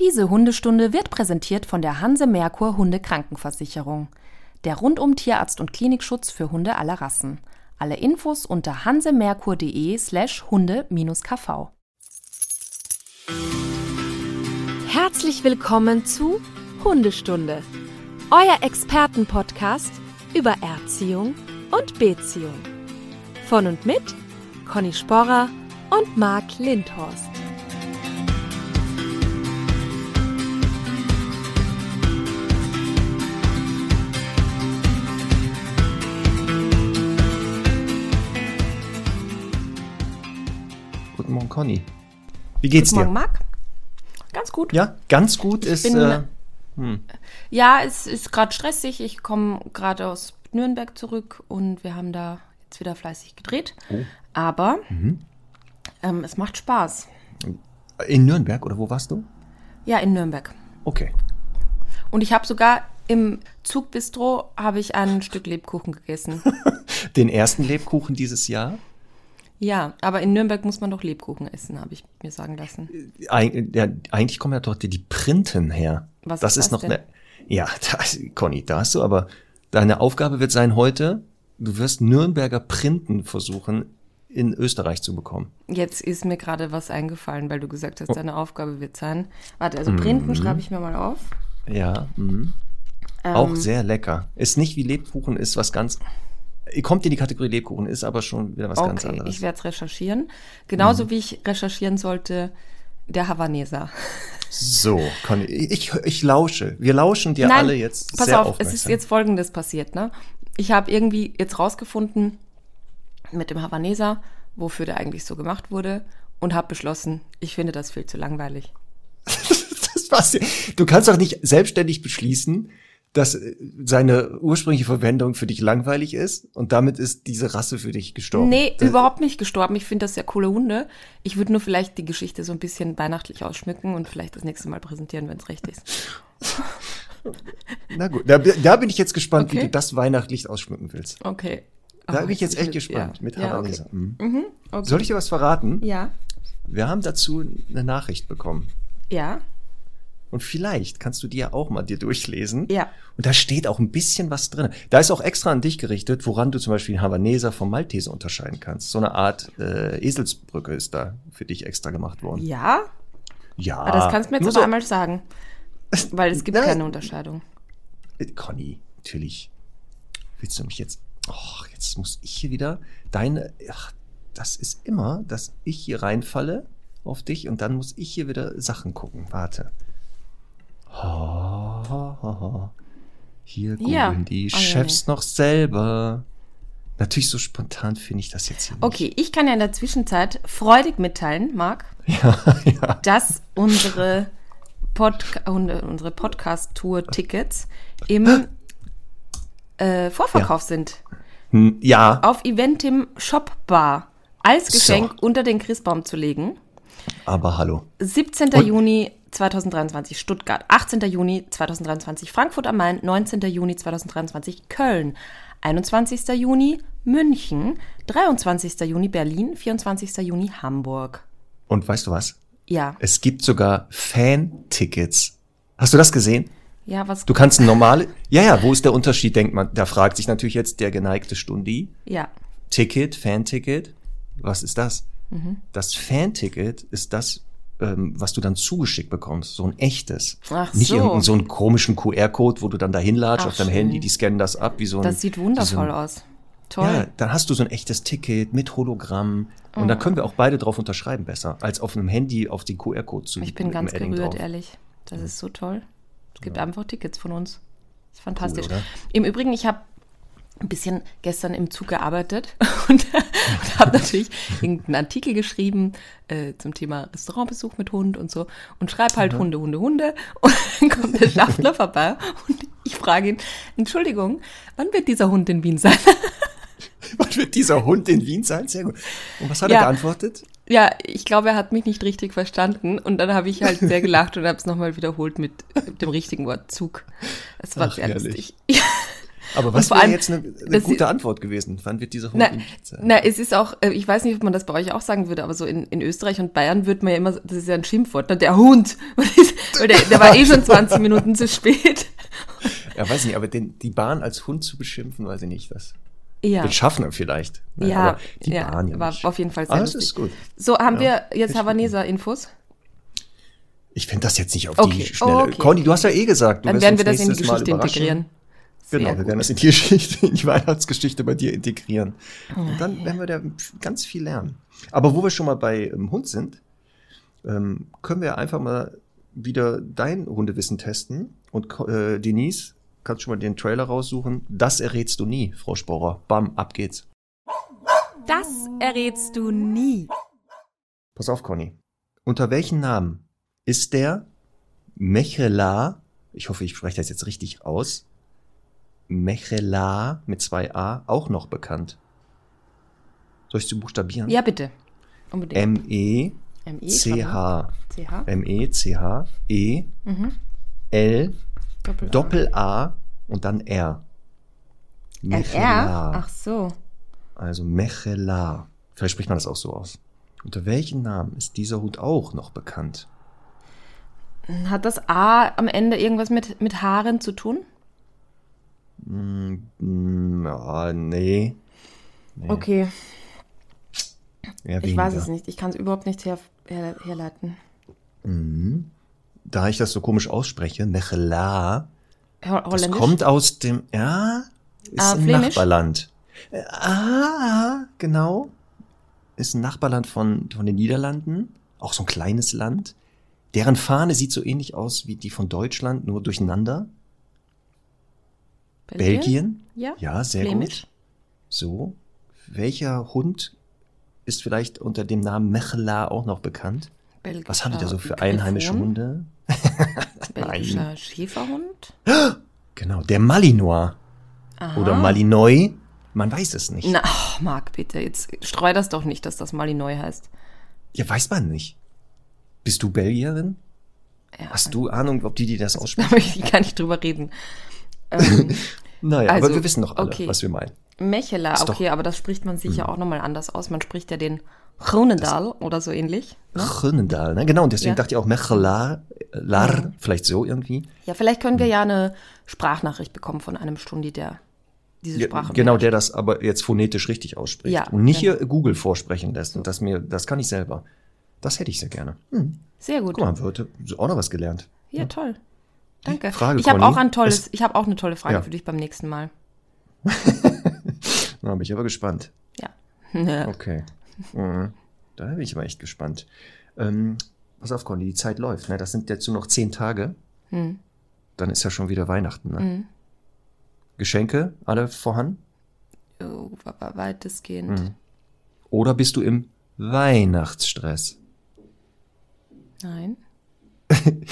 Diese Hundestunde wird präsentiert von der Hanse Merkur Hunde. Der rundum Tierarzt und Klinikschutz für Hunde aller Rassen. Alle Infos unter hansemerkur.de slash hunde-kv. Herzlich willkommen zu Hundestunde, euer Expertenpodcast über Erziehung und Beziehung. Von und mit Conny Sporrer und Marc Lindhorst. Conny. Wie geht's Guten Morgen, dir? Marc. Ganz gut. Ja, ganz gut ist. bin- Äh, hm. Ja, es ist gerade stressig. Ich komme gerade aus Nürnberg zurück und wir haben da jetzt wieder fleißig gedreht. Oh. Aber Mhm. ähm, es macht Spaß. In Nürnberg oder wo warst du? Ja, in Nürnberg. Okay. Und ich habe sogar im Zugbistro habe ich ein Stück Lebkuchen gegessen. Den ersten Lebkuchen dieses Jahr. Ja, aber in Nürnberg muss man doch Lebkuchen essen, habe ich mir sagen lassen. Eig ja, eigentlich kommen ja dort die, die Printen her. Was das ist ist noch denn? eine. Ja, das, Conny, da hast du aber. Deine Aufgabe wird sein heute, du wirst Nürnberger Printen versuchen, in Österreich zu bekommen. Jetzt ist mir gerade was eingefallen, weil du gesagt Oh. hast, deine Aufgabe wird sein. Warte, also Mhm. Printen schreibe ich mir mal auf. Ja, mhm. Ähm, auch sehr lecker. Ist nicht wie Lebkuchen, ist was ganz. Kommt in die Kategorie Lebkuchen, ist aber schon wieder was ganz Okay, anderes. ich werde es recherchieren. Genauso Mhm. wie ich recherchieren sollte, der Havaneser. So, Conny, ich, ich lausche. Wir lauschen dir alle jetzt pass sehr auf, aufmerksam. es ist jetzt Folgendes passiert. Ne? Ich habe irgendwie jetzt rausgefunden mit dem Havaneser, wofür der eigentlich so gemacht wurde und habe beschlossen, ich finde das viel zu langweilig. das war's. Du kannst doch nicht selbstständig beschließen, dass äh, seine ursprüngliche Verwendung für dich langweilig ist und damit ist diese Rasse für dich gestorben. Nee, Das- überhaupt nicht gestorben. Ich finde das sehr coole Hunde. Ich würde nur vielleicht die Geschichte so ein bisschen weihnachtlich ausschmücken und vielleicht das nächste Mal präsentieren, wenn es recht ist. Na gut, da, da bin ich jetzt gespannt, wie Okay. du das weihnachtlich ausschmücken willst. Okay. Da Oh, bin ich jetzt echt will- gespannt ja. mit ja, Havaneser. okay. Mhm. okay. Soll ich dir was verraten? Ja. Wir haben dazu eine Nachricht bekommen. Ja. Und vielleicht kannst du die ja auch mal dir durchlesen. Ja. Und da steht auch ein bisschen was drin. Da ist auch extra an dich gerichtet, woran du zum Beispiel einen Havaneser vom Malteser unterscheiden kannst. So eine Art äh, Eselsbrücke ist da für dich extra gemacht worden. Ja? Ja. Aber das kannst du mir jetzt nur aber so- einmal sagen. Weil es gibt Nein. keine Unterscheidung. Äh, Conny, natürlich. Willst du mich jetzt. Och, jetzt muss ich hier wieder deine. Ach, das ist immer, dass ich hier reinfalle auf dich und dann muss ich hier wieder Sachen gucken. Warte. Ha, ha, ha. Hier googeln Ja. die ja, Chefs noch selber. Natürlich so spontan finde ich das jetzt hier nicht. Okay, ich kann ja in der Zwischenzeit freudig mitteilen, Marc, Ja, ja. dass unsere, Podca unsere Podcast-Tour-Tickets im äh, Vorverkauf sind. Hm, Ja, Auf Eventim Shop Bar als So. Geschenk unter den Christbaum zu legen. aber hallo. 17. Und- Juni 2023 Stuttgart, 18. Juni 2023 Frankfurt am Main, 19. Juni 2023 Köln, 21. Juni München, 23. Juni Berlin, 24. Juni Hamburg. Und weißt du was? Ja, Es gibt sogar Fan-Tickets. Hast du das gesehen? ja, was? Du kannst ein normale. Ja, ja, wo ist der Unterschied, denkt man. Da fragt sich natürlich jetzt der geneigte Stundi. ja, Ticket, Fan-Ticket. Was ist das? Mhm. Das Fan-Ticket ist das, ähm, was du dann zugeschickt bekommst. So ein echtes. Ach Nicht so. irgendeinen so einen komischen QR-Code, wo du dann dahin latsch Ach, auf deinem schön. Handy, die scannen das ab, wie so ein. das sieht wundervoll so ein, aus. Toll. Ja, dann hast du so ein echtes Ticket mit Hologramm. Und Oh. da können wir auch beide drauf unterschreiben besser, als auf einem Handy auf den QR-Code zu ich bin ganz gerührt, ehrlich. Das ist so toll. Es gibt einfach Tickets von uns. Das ist fantastisch. oder? Im Übrigen, ich habe ein bisschen gestern im Zug gearbeitet und, und habe natürlich irgendeinen Artikel geschrieben äh, zum Thema Restaurantbesuch mit Hund und so und schreibe halt Hunde, Hunde, Hunde und dann kommt der Schaffner vorbei und ich frage ihn, Entschuldigung, wann wird dieser Hund in Wien sein? Wann wird dieser Hund in Wien sein? Sehr gut. Und was hat Ja. er geantwortet? Ja, ich glaube, er hat mich nicht richtig verstanden und dann habe ich halt sehr gelacht und habe es nochmal wiederholt mit dem richtigen Wort Zug. Es war Ach, sehr herrlich. lustig. Ja. Aber was wäre jetzt eine, eine gute Antwort gewesen? Wann wird dieser Hund Na, na, es ist auch, äh, ich weiß nicht, ob man das bei euch auch sagen würde, aber so in, in Österreich und Bayern wird man ja immer, das ist ja ein Schimpfwort, ne? der Hund. Der, der war eh schon 20 Minuten zu spät. Ja, weiß nicht, aber den, die Bahn als Hund zu beschimpfen, weiß ich nicht. Das Ja. wird Schaffner vielleicht. Ne, Ja, aber die ja, Bahn ja war auf jeden Fall sehr Aber das lustig. ist gut. So, haben Ja, wir jetzt. Havaneser-Infos? Ich finde das jetzt nicht auf Okay, die Schnelle. okay, Conny, du hast ja eh gesagt, du Dann werden wir das in die Geschichte integrieren. Genau, wir werden das in die Geschichte, in die Weihnachtsgeschichte bei dir integrieren. Und dann werden wir da ganz viel lernen. Aber wo wir schon mal bei ähm, Hund sind, ähm, können wir einfach mal wieder dein Hundewissen testen. Und äh, Denise, kannst schon mal den Trailer raussuchen. Das errätst du nie, Frau Sporer. Bam, ab geht's. Das errätst du nie. Pass auf, Conny. Unter welchem Namen ist der Mechela, ich hoffe, ich spreche das jetzt richtig aus, Mechela mit zwei A auch noch bekannt? Soll ich zu buchstabieren? Ja, bitte. Unbedingt. M-E-C-H. M-E, C-H. M-E-C-H-E Mhm. L Doppel A. Doppel-A und dann R. R? Ach so. Also Mechela. Vielleicht spricht man das auch so aus. Unter welchem Namen ist dieser Hund auch noch bekannt? Hat das A am Ende irgendwas mit, mit Haaren zu tun? Mm, ja, nee. nee. Okay, ich weiß es nicht. Ich kann es überhaupt nicht her, her, herleiten. Mhm. Da ich das so komisch ausspreche, Mechela, das kommt aus dem, ja, ist Ah, ein Flämisch? Nachbarland. Äh, Ah, genau. Ist ein Nachbarland von, von den Niederlanden, auch so ein kleines Land. Deren Fahne sieht so ähnlich aus wie die von Deutschland, nur durcheinander. Belgien? Ja. Ja, sehr Flämisch? gut. So. Welcher Hund ist vielleicht unter dem Namen Mechela auch noch bekannt? Belgischer Was haben die da so für Griffon? einheimische Hunde? Belgischer Schäferhund? Genau, der Malinois Aha. oder Malinois. Man weiß es nicht. Na, ach, Marc, bitte, jetzt streu das doch nicht, dass das Malinois heißt. Ja, weiß man nicht. Bist du Belgierin? Ja, Hast du Ahnung, ob die, die das Da aussprechen? möchte ich gar nicht drüber reden. Ähm, Naja, Also, aber wir wissen doch alle, okay. was wir meinen. Mechela, Ist doch- okay, aber das spricht man sicher auch nochmal anders aus. Man spricht ja den Groenendaal oder so ähnlich. Ne? Ne? Genau, und deswegen Ja. dachte ich auch Mechela, Lar, Ja. vielleicht so irgendwie. Ja, vielleicht können wir ja eine Sprachnachricht bekommen von einem Stundi, der diese Ja, Sprache genau, beherrscht. der das aber jetzt phonetisch richtig ausspricht. Ja, und nicht genau. hier Google vorsprechen lässt. Und das mir, das kann ich selber. Das hätte ich sehr gerne. Hm. Sehr gut. Guck mal, heute auch noch was gelernt. Ja, toll. Danke. Frage, ich habe auch ein tolles, Es- ich habe auch eine tolle Frage Ja. für dich beim nächsten Mal. Na, bin ich aber gespannt. Ja. Okay. Mhm. Da bin ich aber echt gespannt. Ähm, pass auf, Conny, die Zeit läuft. Ne? Das sind jetzt nur noch zehn Tage. Hm. Dann ist ja schon wieder Weihnachten. Ne? Mhm. Geschenke alle vorhanden? Oh, weitestgehend. Mhm. Oder bist du im Weihnachtsstress? Nein.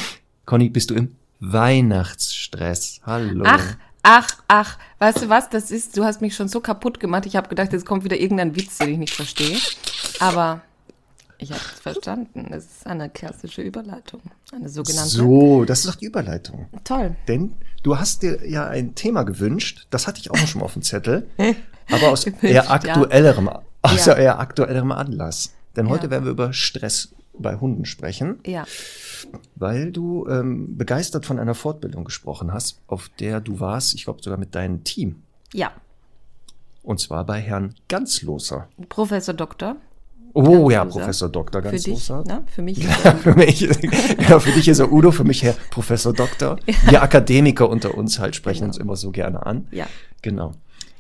Conny, bist du im Weihnachtsstress? Hallo. Ach, ach, ach. Weißt du was? Das ist, du hast mich schon so kaputt gemacht. Ich habe gedacht, jetzt kommt wieder irgendein Witz, den ich nicht verstehe. Aber ich habe es verstanden. Es ist eine klassische Überleitung. Eine sogenannte. So, das ist doch die Überleitung. Toll. Denn du hast dir ja ein Thema gewünscht, das hatte ich auch schon mal auf dem Zettel, aber aus Gewünscht, eher ja. aktuellerem, aus Ja. eher aktuellerem Anlass. Denn heute Ja. werden wir über Stress bei Hunden sprechen, Ja. weil du ähm, begeistert von einer Fortbildung gesprochen hast, auf der du warst, ich glaube sogar mit deinem Team. Ja. Und zwar bei Herrn Ganzloser. Professor Doktor. Oh ja, Ganzloser. Professor Dr. Für dich. Ganzloser. Ne? Für mich. für mich, ja, für dich ist er Udo, für mich Herr Professor Doktor. Wir Akademiker unter uns halt sprechen Genau. uns immer so gerne an. Ja. Genau.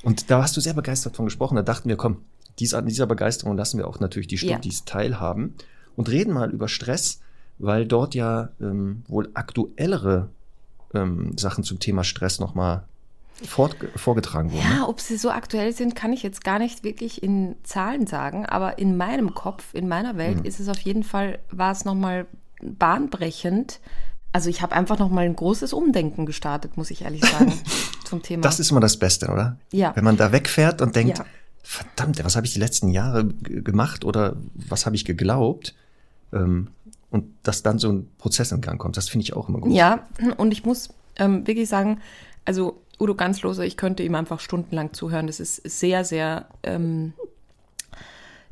Und da hast du sehr begeistert von gesprochen. Da dachten wir, komm, dies, an dieser Begeisterung lassen wir auch natürlich die Ja. Studis teilhaben und reden mal über Stress, weil dort ja ähm, wohl aktuellere ähm, Sachen zum Thema Stress nochmal vorgetragen wurden. Ja, ob sie so aktuell sind, kann ich jetzt gar nicht wirklich in Zahlen sagen, aber in meinem Kopf, in meiner Mhm. Welt ist es auf jeden Fall, war es nochmal bahnbrechend. Also ich habe einfach nochmal ein großes Umdenken gestartet, muss ich ehrlich sagen, zum Thema. Das ist immer das Beste, oder? Ja. Wenn man da wegfährt und denkt, Ja. verdammt, was habe ich die letzten Jahre gemacht oder was habe ich geglaubt? Ähm, und dass dann so ein Prozess in Gang kommt, das finde ich auch immer gut. Ja, und ich muss ähm, wirklich sagen, also Udo Ganzloser, ich könnte ihm einfach stundenlang zuhören. Das ist sehr, sehr, ähm,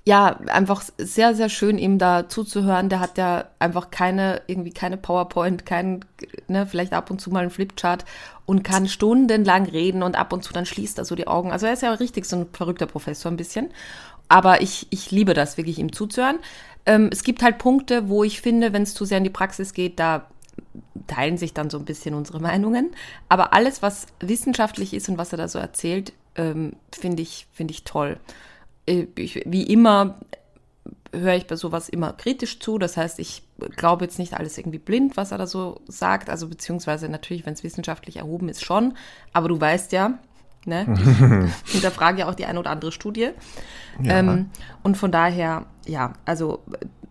ja, einfach sehr, sehr schön, ihm da zuzuhören. Der hat ja einfach keine, irgendwie keine PowerPoint, kein, ne, vielleicht ab und zu mal ein Flipchart und kann stundenlang reden und ab und zu dann schließt er so die Augen. Also er ist ja richtig so ein verrückter Professor ein bisschen. Aber ich, ich liebe das, wirklich ihm zuzuhören. Ähm, es gibt halt Punkte, wo ich finde, wenn es zu sehr in die Praxis geht, da teilen sich dann so ein bisschen unsere Meinungen. Aber alles, was wissenschaftlich ist und was er da so erzählt, ähm, finde ich, finde ich toll. Äh, ich, wie immer höre ich bei sowas immer kritisch zu. Das heißt, ich glaube jetzt nicht alles irgendwie blind, was er da so sagt. Also beziehungsweise natürlich, wenn es wissenschaftlich erhoben ist, schon. Aber du weißt ja, ne, ich hinterfrage ja auch die eine oder andere Studie. Ja. Ähm, und von daher, ja, also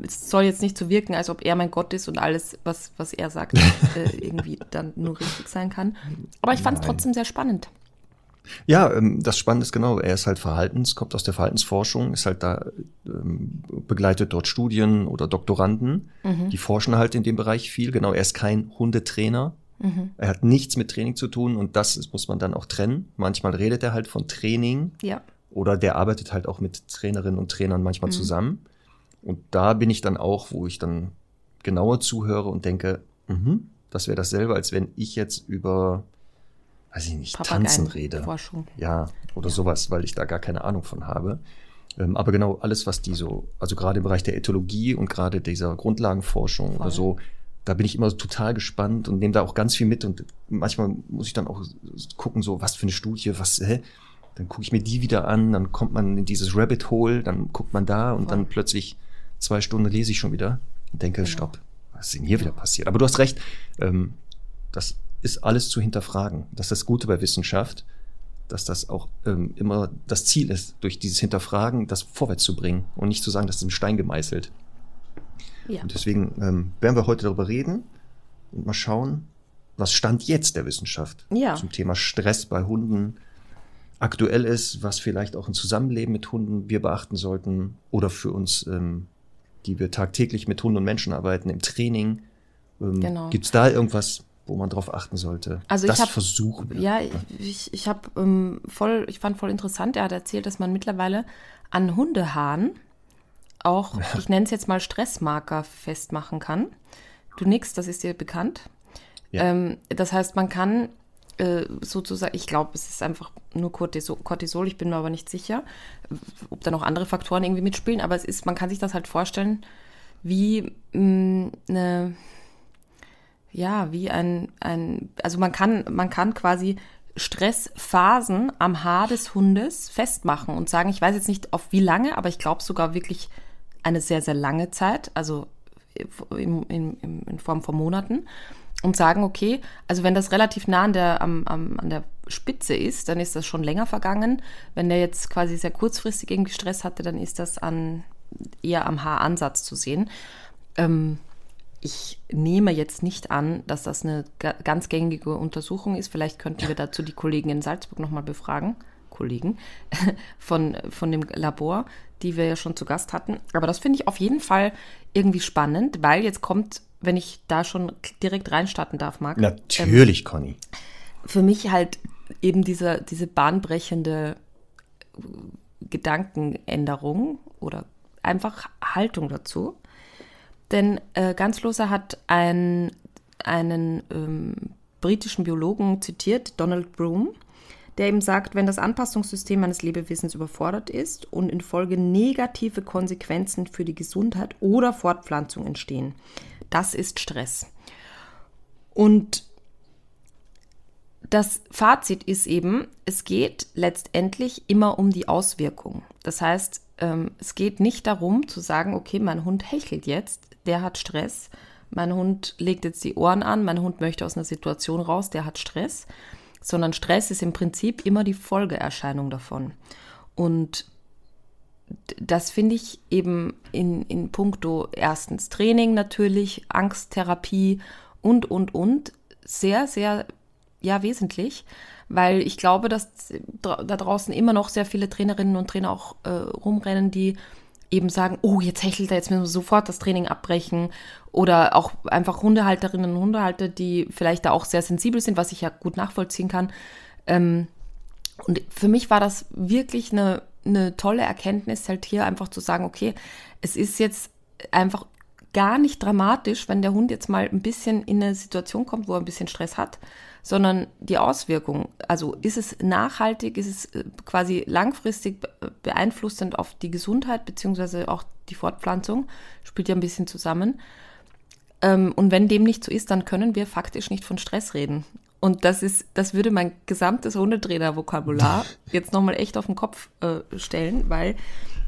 es soll jetzt nicht so wirken, als ob er mein Gott ist und alles, was, was er sagt, äh, irgendwie dann nur richtig sein kann. Aber ich fand es trotzdem sehr spannend. Ja, ähm, das Spannende ist genau, er ist halt Verhaltens, kommt aus der Verhaltensforschung, ist halt da, ähm, begleitet dort Studien oder Doktoranden, mhm. die forschen halt in dem Bereich viel. Genau, er ist kein Hundetrainer. Mhm. Er hat nichts mit Training zu tun und das ist, muss man dann auch trennen. Manchmal redet er halt von Training. Ja. Oder der arbeitet halt auch mit Trainerinnen und Trainern manchmal mhm. zusammen. Und da bin ich dann auch, wo ich dann genauer zuhöre und denke, mh, das wäre dasselbe, als wenn ich jetzt über weiß ich nicht, Tanzen rede. Forschung. Ja, oder ja. sowas, weil ich da gar keine Ahnung von habe. Ähm, aber genau alles, was die so, also gerade im Bereich der Ethologie und gerade dieser Grundlagenforschung Voll. oder so, da bin ich immer total gespannt und nehme da auch ganz viel mit und manchmal muss ich dann auch gucken, so was für eine Studie, was, hä? Dann gucke ich mir die wieder an, dann kommt man in dieses Rabbit Hole, dann guckt man da und Voll. dann plötzlich zwei Stunden lese ich schon wieder und denke, genau. stopp, was ist denn hier wieder passiert? Aber du hast recht, ähm, das ist alles zu hinterfragen. Das ist das Gute bei Wissenschaft, dass das auch ähm, immer das Ziel ist, durch dieses Hinterfragen das vorwärts zu bringen und nicht zu sagen, das ist im Stein gemeißelt. Ja. Und deswegen ähm, werden wir heute darüber reden und mal schauen, was Stand jetzt der Wissenschaft ja. zum Thema Stress bei Hunden aktuell ist, was vielleicht auch im Zusammenleben mit Hunden wir beachten sollten oder für uns, ähm, die wir tagtäglich mit Hunden und Menschen arbeiten, im Training. Ähm, genau. Gibt es da irgendwas, wo man drauf achten sollte. Also das ich hab, versuchen. Wir. Ja, ich, ich habe ähm, voll, ich fand voll interessant. Er hat erzählt, dass man mittlerweile an Hundehaaren auch, ich nenne es jetzt mal Stressmarker festmachen kann. Du nix, das ist dir bekannt. Ja. Ähm, das heißt, man kann äh, sozusagen, ich glaube, es ist einfach nur Cortisol, ich bin mir aber nicht sicher, ob da noch andere Faktoren irgendwie mitspielen, aber es ist, man kann sich das halt vorstellen, wie mh, mm, eine ja, wie ein, ein, also man kann, man kann quasi Stressphasen am Haar des Hundes festmachen und sagen, ich weiß jetzt nicht auf wie lange, aber ich glaube sogar wirklich eine sehr, sehr lange Zeit, also in, in, in Form von Monaten und sagen, okay, also wenn das relativ nah an der, am, am, an der Spitze ist, dann ist das schon länger vergangen. Wenn der jetzt quasi sehr kurzfristig irgendwie Stress hatte, dann ist das an, eher am Haaransatz zu sehen. Ähm, ich nehme jetzt nicht an, dass das eine ganz gängige Untersuchung ist. Vielleicht könnten wir dazu die Kollegen in Salzburg nochmal befragen. Kollegen von, von dem Labor, die wir ja schon zu Gast hatten. Aber das finde ich auf jeden Fall irgendwie spannend, weil jetzt kommt, wenn ich da schon direkt reinstarten darf, Marc. Natürlich, ähm, Conny. Für mich halt eben diese, diese bahnbrechende Gedankenänderung oder einfach Haltung dazu. Denn äh, Ganzloser hat ein, einen ähm, britischen Biologen zitiert, Donald Broom, der eben sagt, wenn das Anpassungssystem eines Lebewesens überfordert ist und in Folge negative Konsequenzen für die Gesundheit oder Fortpflanzung entstehen, das ist Stress. Und das Fazit ist eben, es geht letztendlich immer um die Auswirkung. Das heißt, ähm, es geht nicht darum zu sagen, okay, mein Hund hechelt jetzt, der hat Stress. Mein Hund legt jetzt die Ohren an, mein Hund möchte aus einer Situation raus, der hat Stress. Sondern Stress ist im Prinzip immer die Folgeerscheinung davon. Und das finde ich eben in, in puncto erstens Training natürlich, Angsttherapie und, und, und sehr, sehr, ja, wesentlich, weil ich glaube, dass da draußen immer noch sehr viele Trainerinnen und Trainer auch äh, rumrennen, die eben sagen, oh, jetzt hechelt er, jetzt müssen wir sofort das Training abbrechen. Oder auch einfach Hundehalterinnen und Hundehalter, die vielleicht da auch sehr sensibel sind, was ich ja gut nachvollziehen kann, Ähm, und für mich war das wirklich eine, eine tolle Erkenntnis, halt hier einfach zu sagen, okay, es ist jetzt einfach gar nicht dramatisch, wenn der Hund jetzt mal ein bisschen in eine Situation kommt, wo er ein bisschen Stress hat, sondern die Auswirkung. Also ist es nachhaltig, ist es äh, quasi langfristig beeinflussend auf die Gesundheit beziehungsweise auch die Fortpflanzung, spielt ja ein bisschen zusammen. Ähm, und wenn dem nicht so ist, dann können wir faktisch nicht von Stress reden. Und das ist, das würde mein gesamtes Hundetrainer-Vokabular jetzt nochmal echt auf den Kopf äh, stellen, weil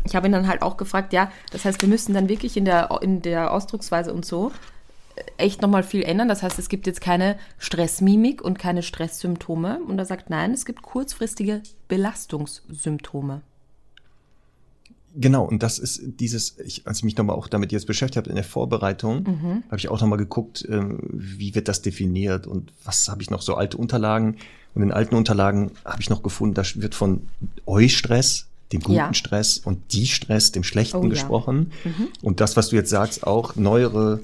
ich habe ihn dann halt auch gefragt, ja, das heißt, wir müssen dann wirklich in der, in der Ausdrucksweise und so echt nochmal viel ändern. Das heißt, es gibt jetzt keine Stressmimik und keine Stresssymptome. Und er sagt, nein, es gibt kurzfristige Belastungssymptome. Genau, und das ist dieses, ich, als ich mich nochmal auch damit jetzt beschäftigt habe in der Vorbereitung, mhm. habe ich auch nochmal geguckt, ähm, wie wird das definiert und was habe ich noch so alte Unterlagen. Und in alten Unterlagen habe ich noch gefunden, da wird von Eustress, dem guten ja. Stress und die Stress, dem schlechten oh, gesprochen. Ja. Mhm. Und das, was du jetzt sagst, auch neuere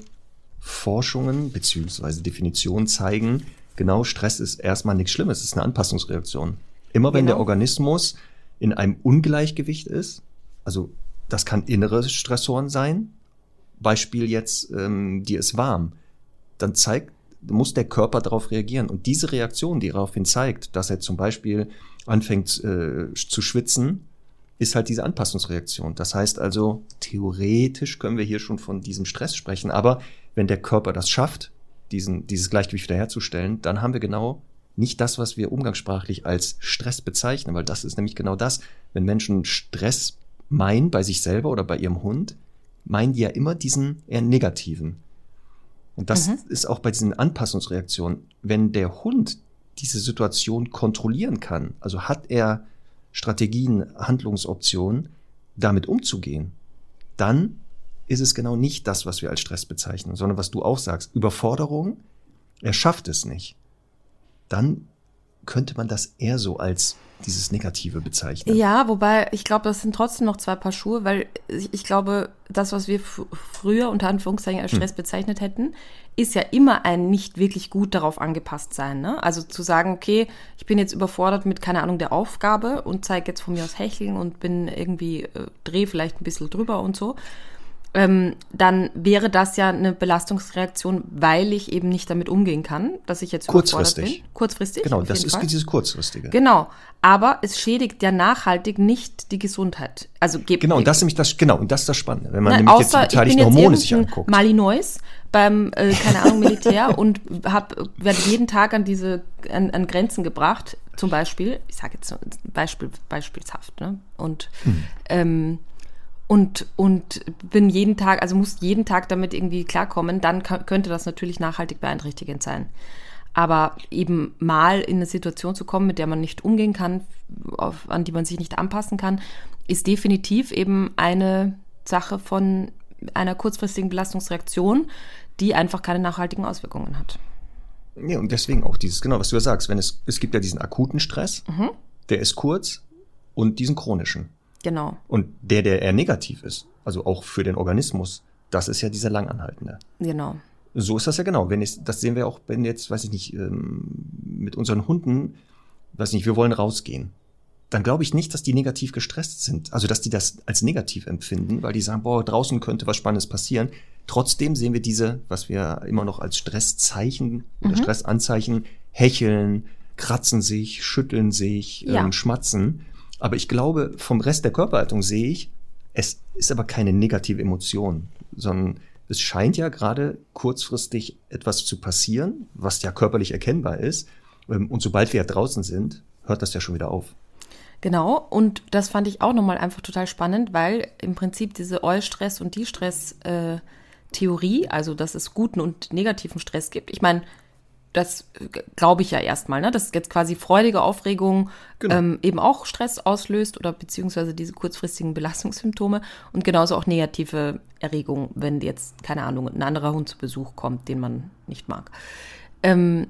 Forschungen beziehungsweise Definitionen zeigen, genau Stress ist erstmal nichts Schlimmes, es ist eine Anpassungsreaktion. Immer wenn genau. der Organismus in einem Ungleichgewicht ist, also das kann innere Stressoren sein. Beispiel jetzt, ähm, dir ist warm. Dann zeigt, muss der Körper darauf reagieren. Und diese Reaktion, die daraufhin zeigt, dass er zum Beispiel anfängt äh, zu schwitzen, ist halt diese Anpassungsreaktion. Das heißt also, theoretisch können wir hier schon von diesem Stress sprechen. Aber wenn der Körper das schafft, diesen, dieses Gleichgewicht wiederherzustellen, dann haben wir genau nicht das, was wir umgangssprachlich als Stress bezeichnen, weil das ist nämlich genau das, wenn Menschen Stress meinen bei sich selber oder bei ihrem Hund, meinen die ja immer diesen eher negativen. Und das mhm. ist auch bei diesen Anpassungsreaktionen. Wenn der Hund diese Situation kontrollieren kann, also hat er Strategien, Handlungsoptionen, damit umzugehen, dann ist es genau nicht das, was wir als Stress bezeichnen, sondern was du auch sagst, Überforderung, er schafft es nicht. Dann könnte man das eher so als dieses Negative bezeichnen. Ja, wobei ich glaube, das sind trotzdem noch zwei Paar Schuhe, weil ich, ich glaube, das, was wir früher unter Anführungszeichen als hm. Stress hm. bezeichnet hätten, ist ja immer ein nicht wirklich gut darauf angepasst sein. Ne? Also zu sagen, okay, ich bin jetzt überfordert mit, keine Ahnung, der Aufgabe und zeige jetzt von mir aus Hecheln und bin irgendwie, äh, drehe vielleicht ein bisschen drüber und so ähm, dann wäre das ja eine Belastungsreaktion, weil ich eben nicht damit umgehen kann, dass ich jetzt kurzfristig bin. Kurzfristig. Genau, das ist Fall. dieses kurzfristige. Genau, aber es schädigt ja nachhaltig nicht die Gesundheit. Also gibt genau, und das ist nämlich das genau und das ist das Spannende, wenn man Na, nämlich jetzt die beteiligten Hormone sich anguckt. Malinois beim äh, keine Ahnung Militär und hab werde jeden Tag an diese an, an Grenzen gebracht, zum Beispiel. Ich sage jetzt Beispiel beispielshaft, ne? Und hm. ähm, und, und bin jeden Tag, also muss jeden Tag damit irgendwie klarkommen, dann könnte das natürlich nachhaltig beeinträchtigend sein. Aber eben mal in eine Situation zu kommen, mit der man nicht umgehen kann, auf, an die man sich nicht anpassen kann, ist definitiv eben eine Sache von einer kurzfristigen Belastungsreaktion, die einfach keine nachhaltigen Auswirkungen hat. Ja, und deswegen auch dieses, genau, was du ja sagst, wenn es, es gibt ja diesen akuten Stress, mhm. der ist kurz, und diesen chronischen. Genau. Und der, der eher negativ ist, also auch für den Organismus, das ist ja dieser langanhaltende. Genau. So ist das ja genau. Wenn ich, das sehen wir auch, wenn jetzt, weiß ich nicht, ähm, mit unseren Hunden, weiß ich nicht, wir wollen rausgehen. Dann glaube ich nicht, dass die negativ gestresst sind. Also, dass die das als negativ empfinden, weil die sagen, boah, draußen könnte was Spannendes passieren. Trotzdem sehen wir diese, was wir immer noch als Stresszeichen oder mhm. Stressanzeichen, hecheln, kratzen sich, schütteln sich, ja. ähm, schmatzen. Aber ich glaube, vom Rest der Körperhaltung sehe ich, es ist aber keine negative Emotion, sondern es scheint ja gerade kurzfristig etwas zu passieren, was ja körperlich erkennbar ist. Ähm, und sobald wir ja draußen sind, hört das ja schon wieder auf. Genau, und das fand ich auch nochmal einfach total spannend, weil im Prinzip diese Eustress- und Die-Stress-Theorie, also dass es guten und negativen Stress gibt. Ich meine, das glaube ich ja erstmal, ne? dass jetzt quasi freudige Aufregung genau. ähm, eben auch Stress auslöst oder beziehungsweise diese kurzfristigen Belastungssymptome und genauso auch negative Erregung, wenn jetzt, keine Ahnung, ein anderer Hund zu Besuch kommt, den man nicht mag. Ähm,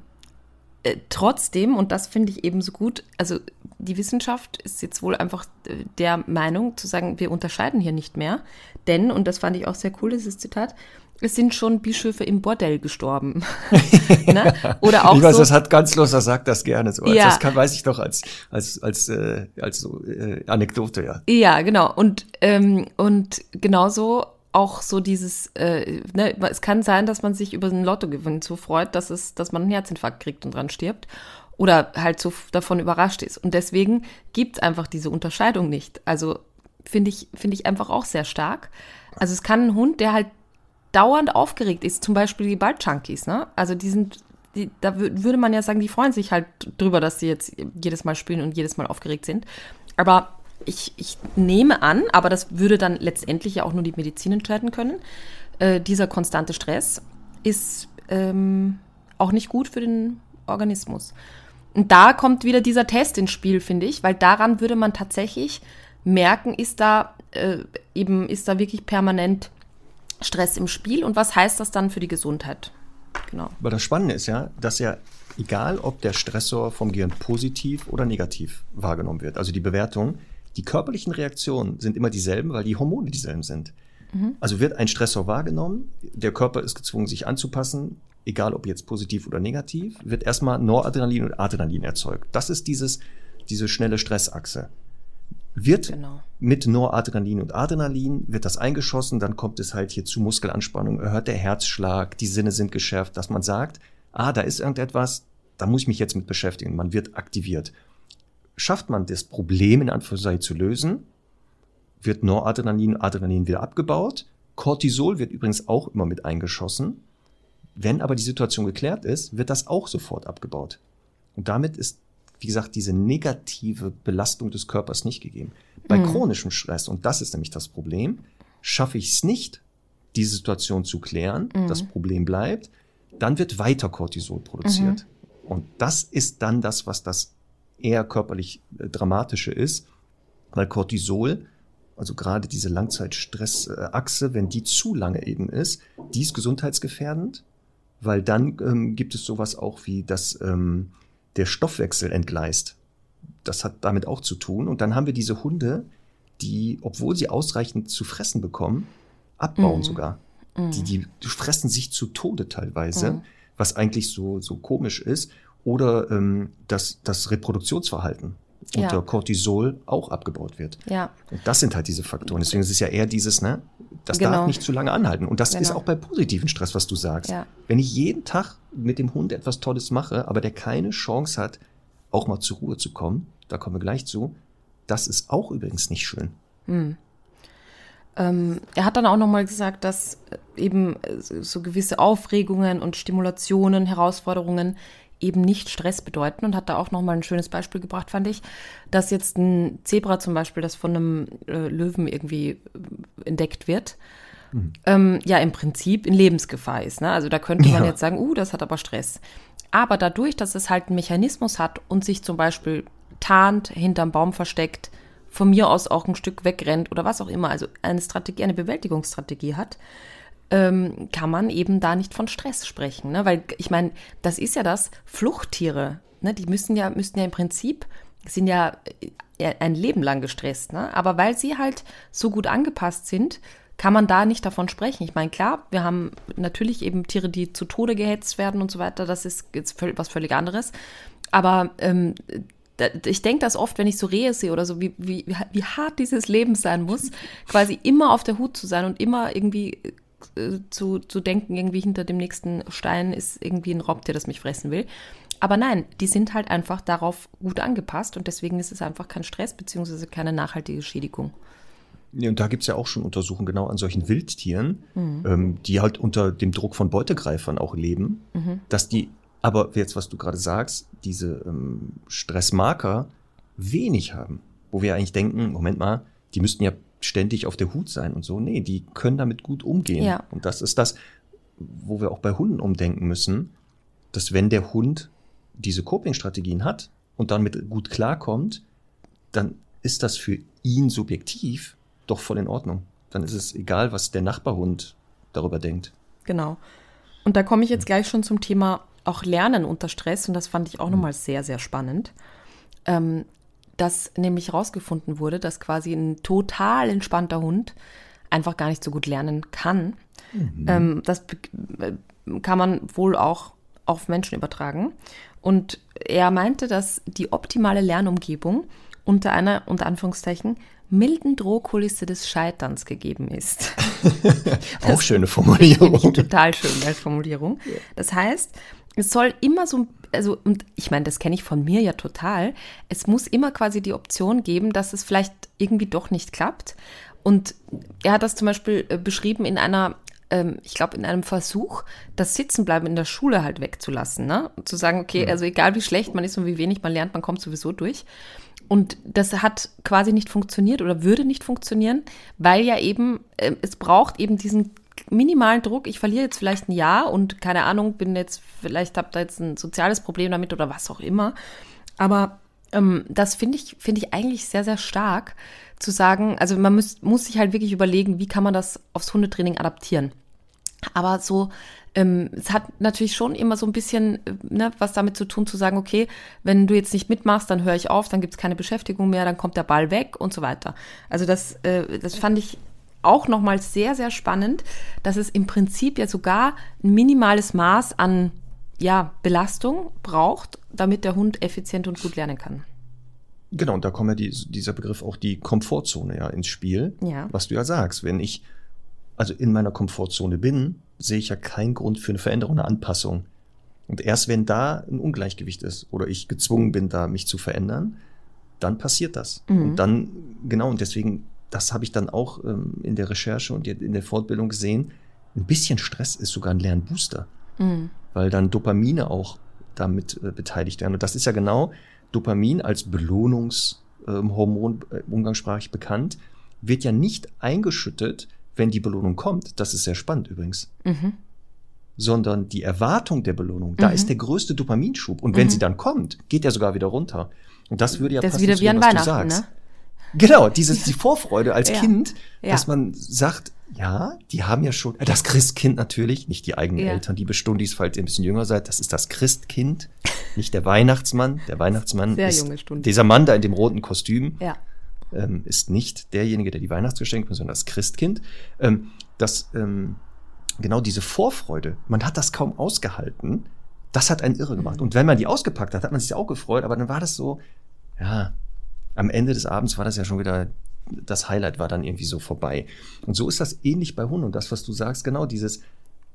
äh, trotzdem, und das finde ich eben so gut, also die Wissenschaft ist jetzt wohl einfach äh, der Meinung zu sagen, wir unterscheiden hier nicht mehr, denn, und das fand ich auch sehr cool, dieses Zitat, es sind schon Bischöfe im Bordell gestorben. ne? Oder auch ich weiß, so, das hat ganz los, er sagt das gerne so. Ja. Das kann, weiß ich doch als, als, als, äh, als so äh, Anekdote, ja. Ja, genau. Und, ähm, und genauso auch so dieses, äh, ne, es kann sein, dass man sich über einen Lottogewinn so freut, dass es, dass man einen Herzinfarkt kriegt und dran stirbt. Oder halt so davon überrascht ist. Und deswegen gibt es einfach diese Unterscheidung nicht. Also finde ich, finde ich einfach auch sehr stark. Also es kann ein Hund, der halt dauernd aufgeregt ist, zum Beispiel die Ball-Junkies, ne? Also die sind, die, da wür- würde man ja sagen, die freuen sich halt drüber, dass sie jetzt jedes Mal spielen und jedes Mal aufgeregt sind. Aber ich, ich nehme an, aber das würde dann letztendlich ja auch nur die Medizin entscheiden können, äh, dieser konstante Stress ist ähm, auch nicht gut für den Organismus. Und da kommt wieder dieser Test ins Spiel, finde ich, weil daran würde man tatsächlich merken, ist da äh, eben, ist da wirklich permanent Stress im Spiel und was heißt das dann für die Gesundheit? Genau. Aber das Spannende ist ja, dass ja, egal ob der Stressor vom Gehirn positiv oder negativ wahrgenommen wird, also die Bewertung, die körperlichen Reaktionen sind immer dieselben, weil die Hormone dieselben sind. Also wird ein Stressor wahrgenommen, der Körper ist gezwungen, sich anzupassen, egal ob jetzt positiv oder negativ, wird erstmal Noradrenalin und Adrenalin erzeugt. Das ist dieses, diese schnelle Stressachse. Wird Genau. mit Noradrenalin und Adrenalin wird das eingeschossen, dann kommt es halt hier zu Muskelanspannung, erhört der Herzschlag, die Sinne sind geschärft, dass man sagt, ah, da ist irgendetwas, da muss ich mich jetzt mit beschäftigen. Man wird aktiviert. Schafft man das Problem in Anführungszeichen zu lösen, wird Noradrenalin, Adrenalin wieder abgebaut. Cortisol wird übrigens auch immer mit eingeschossen. Wenn aber die Situation geklärt ist, wird das auch sofort abgebaut. Und damit ist, wie gesagt, diese negative Belastung des Körpers nicht gegeben. Bei chronischem Stress, und das ist nämlich das Problem, schaffe ich es nicht, diese Situation zu klären, das Problem bleibt, dann wird weiter Cortisol produziert. Und das ist dann das, was das eher körperlich äh, dramatische ist, weil Cortisol, also gerade diese Langzeitstressachse, wenn die zu lange eben ist, die ist gesundheitsgefährdend, weil dann ähm, gibt es sowas auch wie, dass ähm, der Stoffwechsel entgleist. Das hat damit auch zu tun. Und dann haben wir diese Hunde, die, obwohl sie ausreichend zu fressen bekommen, abbauen sogar. Die, die fressen sich zu Tode teilweise, was eigentlich so, so komisch ist. Oder ähm, dass das Reproduktionsverhalten Ja. unter Cortisol auch abgebaut wird. Ja. Und das sind halt diese Faktoren. Deswegen ist es ja eher dieses, ne, das Genau. darf nicht zu lange anhalten. Und das ist Genau. auch bei positiven Stress, was du sagst. Ja. Wenn ich jeden Tag mit dem Hund etwas Tolles mache, aber der keine Chance hat, auch mal zur Ruhe zu kommen, da kommen wir gleich zu, das ist auch übrigens nicht schön. Ähm, er hat dann auch nochmal gesagt, dass äh, eben äh, so gewisse Aufregungen und Stimulationen, Herausforderungen eben nicht Stress bedeuten und hat da auch nochmal ein schönes Beispiel gebracht, fand ich, dass jetzt ein Zebra zum Beispiel, das von einem äh, Löwen irgendwie äh, entdeckt wird, ähm, ja im Prinzip in Lebensgefahr ist. Ne? Also da könnte man Ja. jetzt sagen, uh, das hat aber Stress. Aber dadurch, dass es halt einen Mechanismus hat und sich zum Beispiel tarnt, hinterm Baum versteckt, von mir aus auch ein Stück wegrennt oder was auch immer, also eine Strategie, eine Bewältigungsstrategie hat, ähm, kann man eben da nicht von Stress sprechen. Ne? Weil ich meine, das ist ja das, Fluchttiere, ne? die müssen ja, müssten ja im Prinzip, sind ja äh, ein Leben lang gestresst. Ne? Aber weil sie halt so gut angepasst sind, kann man da nicht davon sprechen. Ich meine, klar, wir haben natürlich eben Tiere, die zu Tode gehetzt werden und so weiter. Das ist jetzt was völlig anderes. Aber ähm, ich denke das oft, wenn ich so Rehe sehe oder so, wie, wie, wie hart dieses Leben sein muss, quasi immer auf der Hut zu sein und immer irgendwie äh, zu, zu denken, irgendwie hinter dem nächsten Stein ist irgendwie ein Raubtier, das mich fressen will. Aber nein, die sind halt einfach darauf gut angepasst und deswegen ist es einfach kein Stress beziehungsweise keine nachhaltige Schädigung. Ja, und da gibt's ja auch schon Untersuchungen genau an solchen Wildtieren, ähm, die halt unter dem Druck von Beutegreifern auch leben, dass die, aber jetzt, was du gerade sagst, diese ähm, Stressmarker wenig haben, wo wir eigentlich denken, Moment mal, die müssten ja ständig auf der Hut sein und so. Nee, die können damit gut umgehen. Ja. Und das ist das, wo wir auch bei Hunden umdenken müssen, dass wenn der Hund diese Coping-Strategien hat und damit gut klarkommt, dann ist das für ihn subjektiv doch voll in Ordnung. Dann ist es egal, was der Nachbarhund darüber denkt. Genau. Und da komme ich jetzt gleich schon zum Thema auch Lernen unter Stress und das fand ich auch nochmal sehr, sehr spannend. Ähm, dass nämlich herausgefunden wurde, dass quasi ein total entspannter Hund einfach gar nicht so gut lernen kann. Mhm. Ähm, das äh, kann man wohl auch auf Menschen übertragen. Und er meinte, dass die optimale Lernumgebung unter einer, unter Anführungszeichen, milden Drohkulisse des Scheiterns gegeben ist. Auch schöne Formulierung. Total schön als Formulierung. Das heißt, es soll immer so, also, und ich meine, das kenne ich von mir ja total. Es muss immer quasi die Option geben, dass es vielleicht irgendwie doch nicht klappt. Und er hat das zum Beispiel äh, beschrieben in einer, ähm, ich glaube, in einem Versuch, das Sitzenbleiben in der Schule halt wegzulassen. Ne? zu sagen, okay, also egal wie schlecht man ist und wie wenig man lernt, man kommt sowieso durch. Und das hat quasi nicht funktioniert oder würde nicht funktionieren, weil ja eben, äh, es braucht eben diesen minimalen Druck. Ich verliere jetzt vielleicht ein Jahr und keine Ahnung, bin jetzt, vielleicht habe da jetzt ein soziales Problem damit oder was auch immer. Aber ähm, das finde ich, finde ich eigentlich sehr, sehr stark zu sagen, also man muss, muss sich halt wirklich überlegen, wie kann man das aufs Hundetraining adaptieren. Aber so ähm, es hat natürlich schon immer so ein bisschen äh, ne, was damit zu tun, zu sagen, okay, wenn du jetzt nicht mitmachst, dann höre ich auf, dann gibt es keine Beschäftigung mehr, dann kommt der Ball weg und so weiter. Also das, äh, das fand ich auch nochmal sehr, sehr spannend, dass es im Prinzip ja sogar ein minimales Maß an ja, Belastung braucht, damit der Hund effizient und gut lernen kann. Genau, und da kommt ja die, dieser Begriff auch die Komfortzone ja ins Spiel, ja. was du ja sagst. Wenn ich also in meiner Komfortzone bin, sehe ich ja keinen Grund für eine Veränderung, eine Anpassung. Und erst wenn da ein Ungleichgewicht ist oder ich gezwungen bin, da mich zu verändern, dann passiert das. Mhm. Und dann, genau, und deswegen, das habe ich dann auch ähm, in der Recherche und in der Fortbildung gesehen, ein bisschen Stress ist sogar ein Lernbooster. Mhm. Weil dann Dopamine auch damit äh, beteiligt werden. Und das ist ja genau Dopamin als Belohnungshormon, äh, umgangssprachlich bekannt, wird ja nicht eingeschüttet, wenn die Belohnung kommt, das ist sehr spannend übrigens, mhm. sondern die Erwartung der Belohnung, da mhm. ist der größte Dopaminschub. Und wenn mhm. sie dann kommt, geht er sogar wieder runter. Und das würde ja das passen, wieder wie an was Weihnachten, du sagst. Ne? Genau, dieses, die Vorfreude als ja. Kind, dass man sagt, ja, die haben ja schon, äh, das Christkind natürlich, nicht die eigenen ja. Eltern, liebe Stundis, falls ihr ein bisschen jünger seid, das ist das Christkind, nicht der Weihnachtsmann. Der Weihnachtsmann Sehr ist dieser Mann da in dem roten Kostüm. Ja ähm, ist nicht derjenige, der die Weihnachtsgeschenke bringt, sondern das Christkind. Ähm, dass ähm, genau diese Vorfreude, man hat das kaum ausgehalten, das hat einen irre gemacht. Und wenn man die ausgepackt hat, hat man sich auch gefreut, aber dann war das so, ja, am Ende des Abends war das ja schon wieder, das Highlight war dann irgendwie so vorbei. Und so ist das ähnlich bei Hunden. Und das, was du sagst, genau dieses,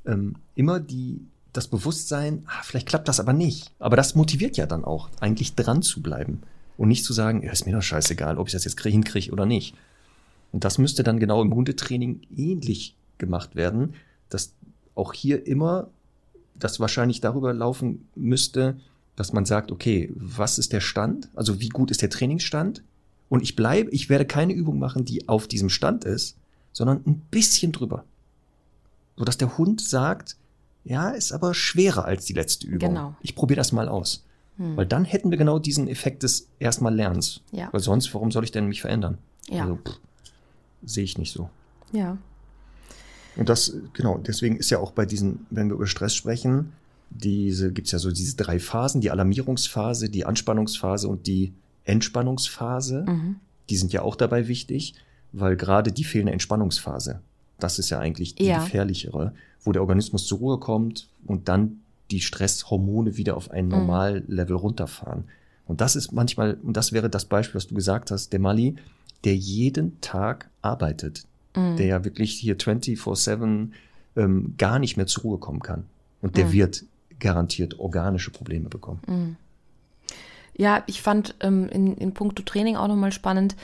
ähm, immer die, das Bewusstsein, ah, vielleicht klappt das aber nicht. Aber das motiviert ja dann auch, eigentlich dran zu bleiben und nicht zu sagen, ja, ist mir doch scheißegal, ob ich das jetzt hinkriege oder nicht. Und das müsste dann genau im Hundetraining ähnlich gemacht werden, dass auch hier immer das wahrscheinlich darüber laufen müsste, dass man sagt, okay, was ist der Stand? Also wie gut ist der Trainingsstand? Und ich bleibe, ich werde keine Übung machen, die auf diesem Stand ist, sondern ein bisschen drüber. So dass der Hund sagt, ja, ist aber schwerer als die letzte Übung. Genau. Ich probiere das mal aus. Hm. Weil dann hätten wir genau diesen Effekt des erstmal Lernens. Ja. Weil sonst, warum soll ich denn mich verändern? Ja. Also, sehe ich nicht so. Ja. Und das, genau, deswegen ist ja auch bei diesen, wenn wir über Stress sprechen, diese, gibt's ja so diese drei Phasen, die Alarmierungsphase, die Anspannungsphase und die Entspannungsphase. Mhm. Die sind ja auch dabei wichtig, weil gerade die fehlende Entspannungsphase, das ist ja eigentlich die ja. gefährlichere, wo der Organismus zur Ruhe kommt und dann die Stresshormone wieder auf ein. Normallevel mhm. runterfahren. Und das ist manchmal, und das wäre das Beispiel, was du gesagt hast, der Mali, der jeden Tag arbeitet, mhm. der ja wirklich hier 24-7 ähm, gar nicht mehr zur Ruhe kommen kann. Und der mhm. wird garantiert organische Probleme bekommen. Mhm. Ja, ich fand ähm, in, in puncto Training auch nochmal spannend,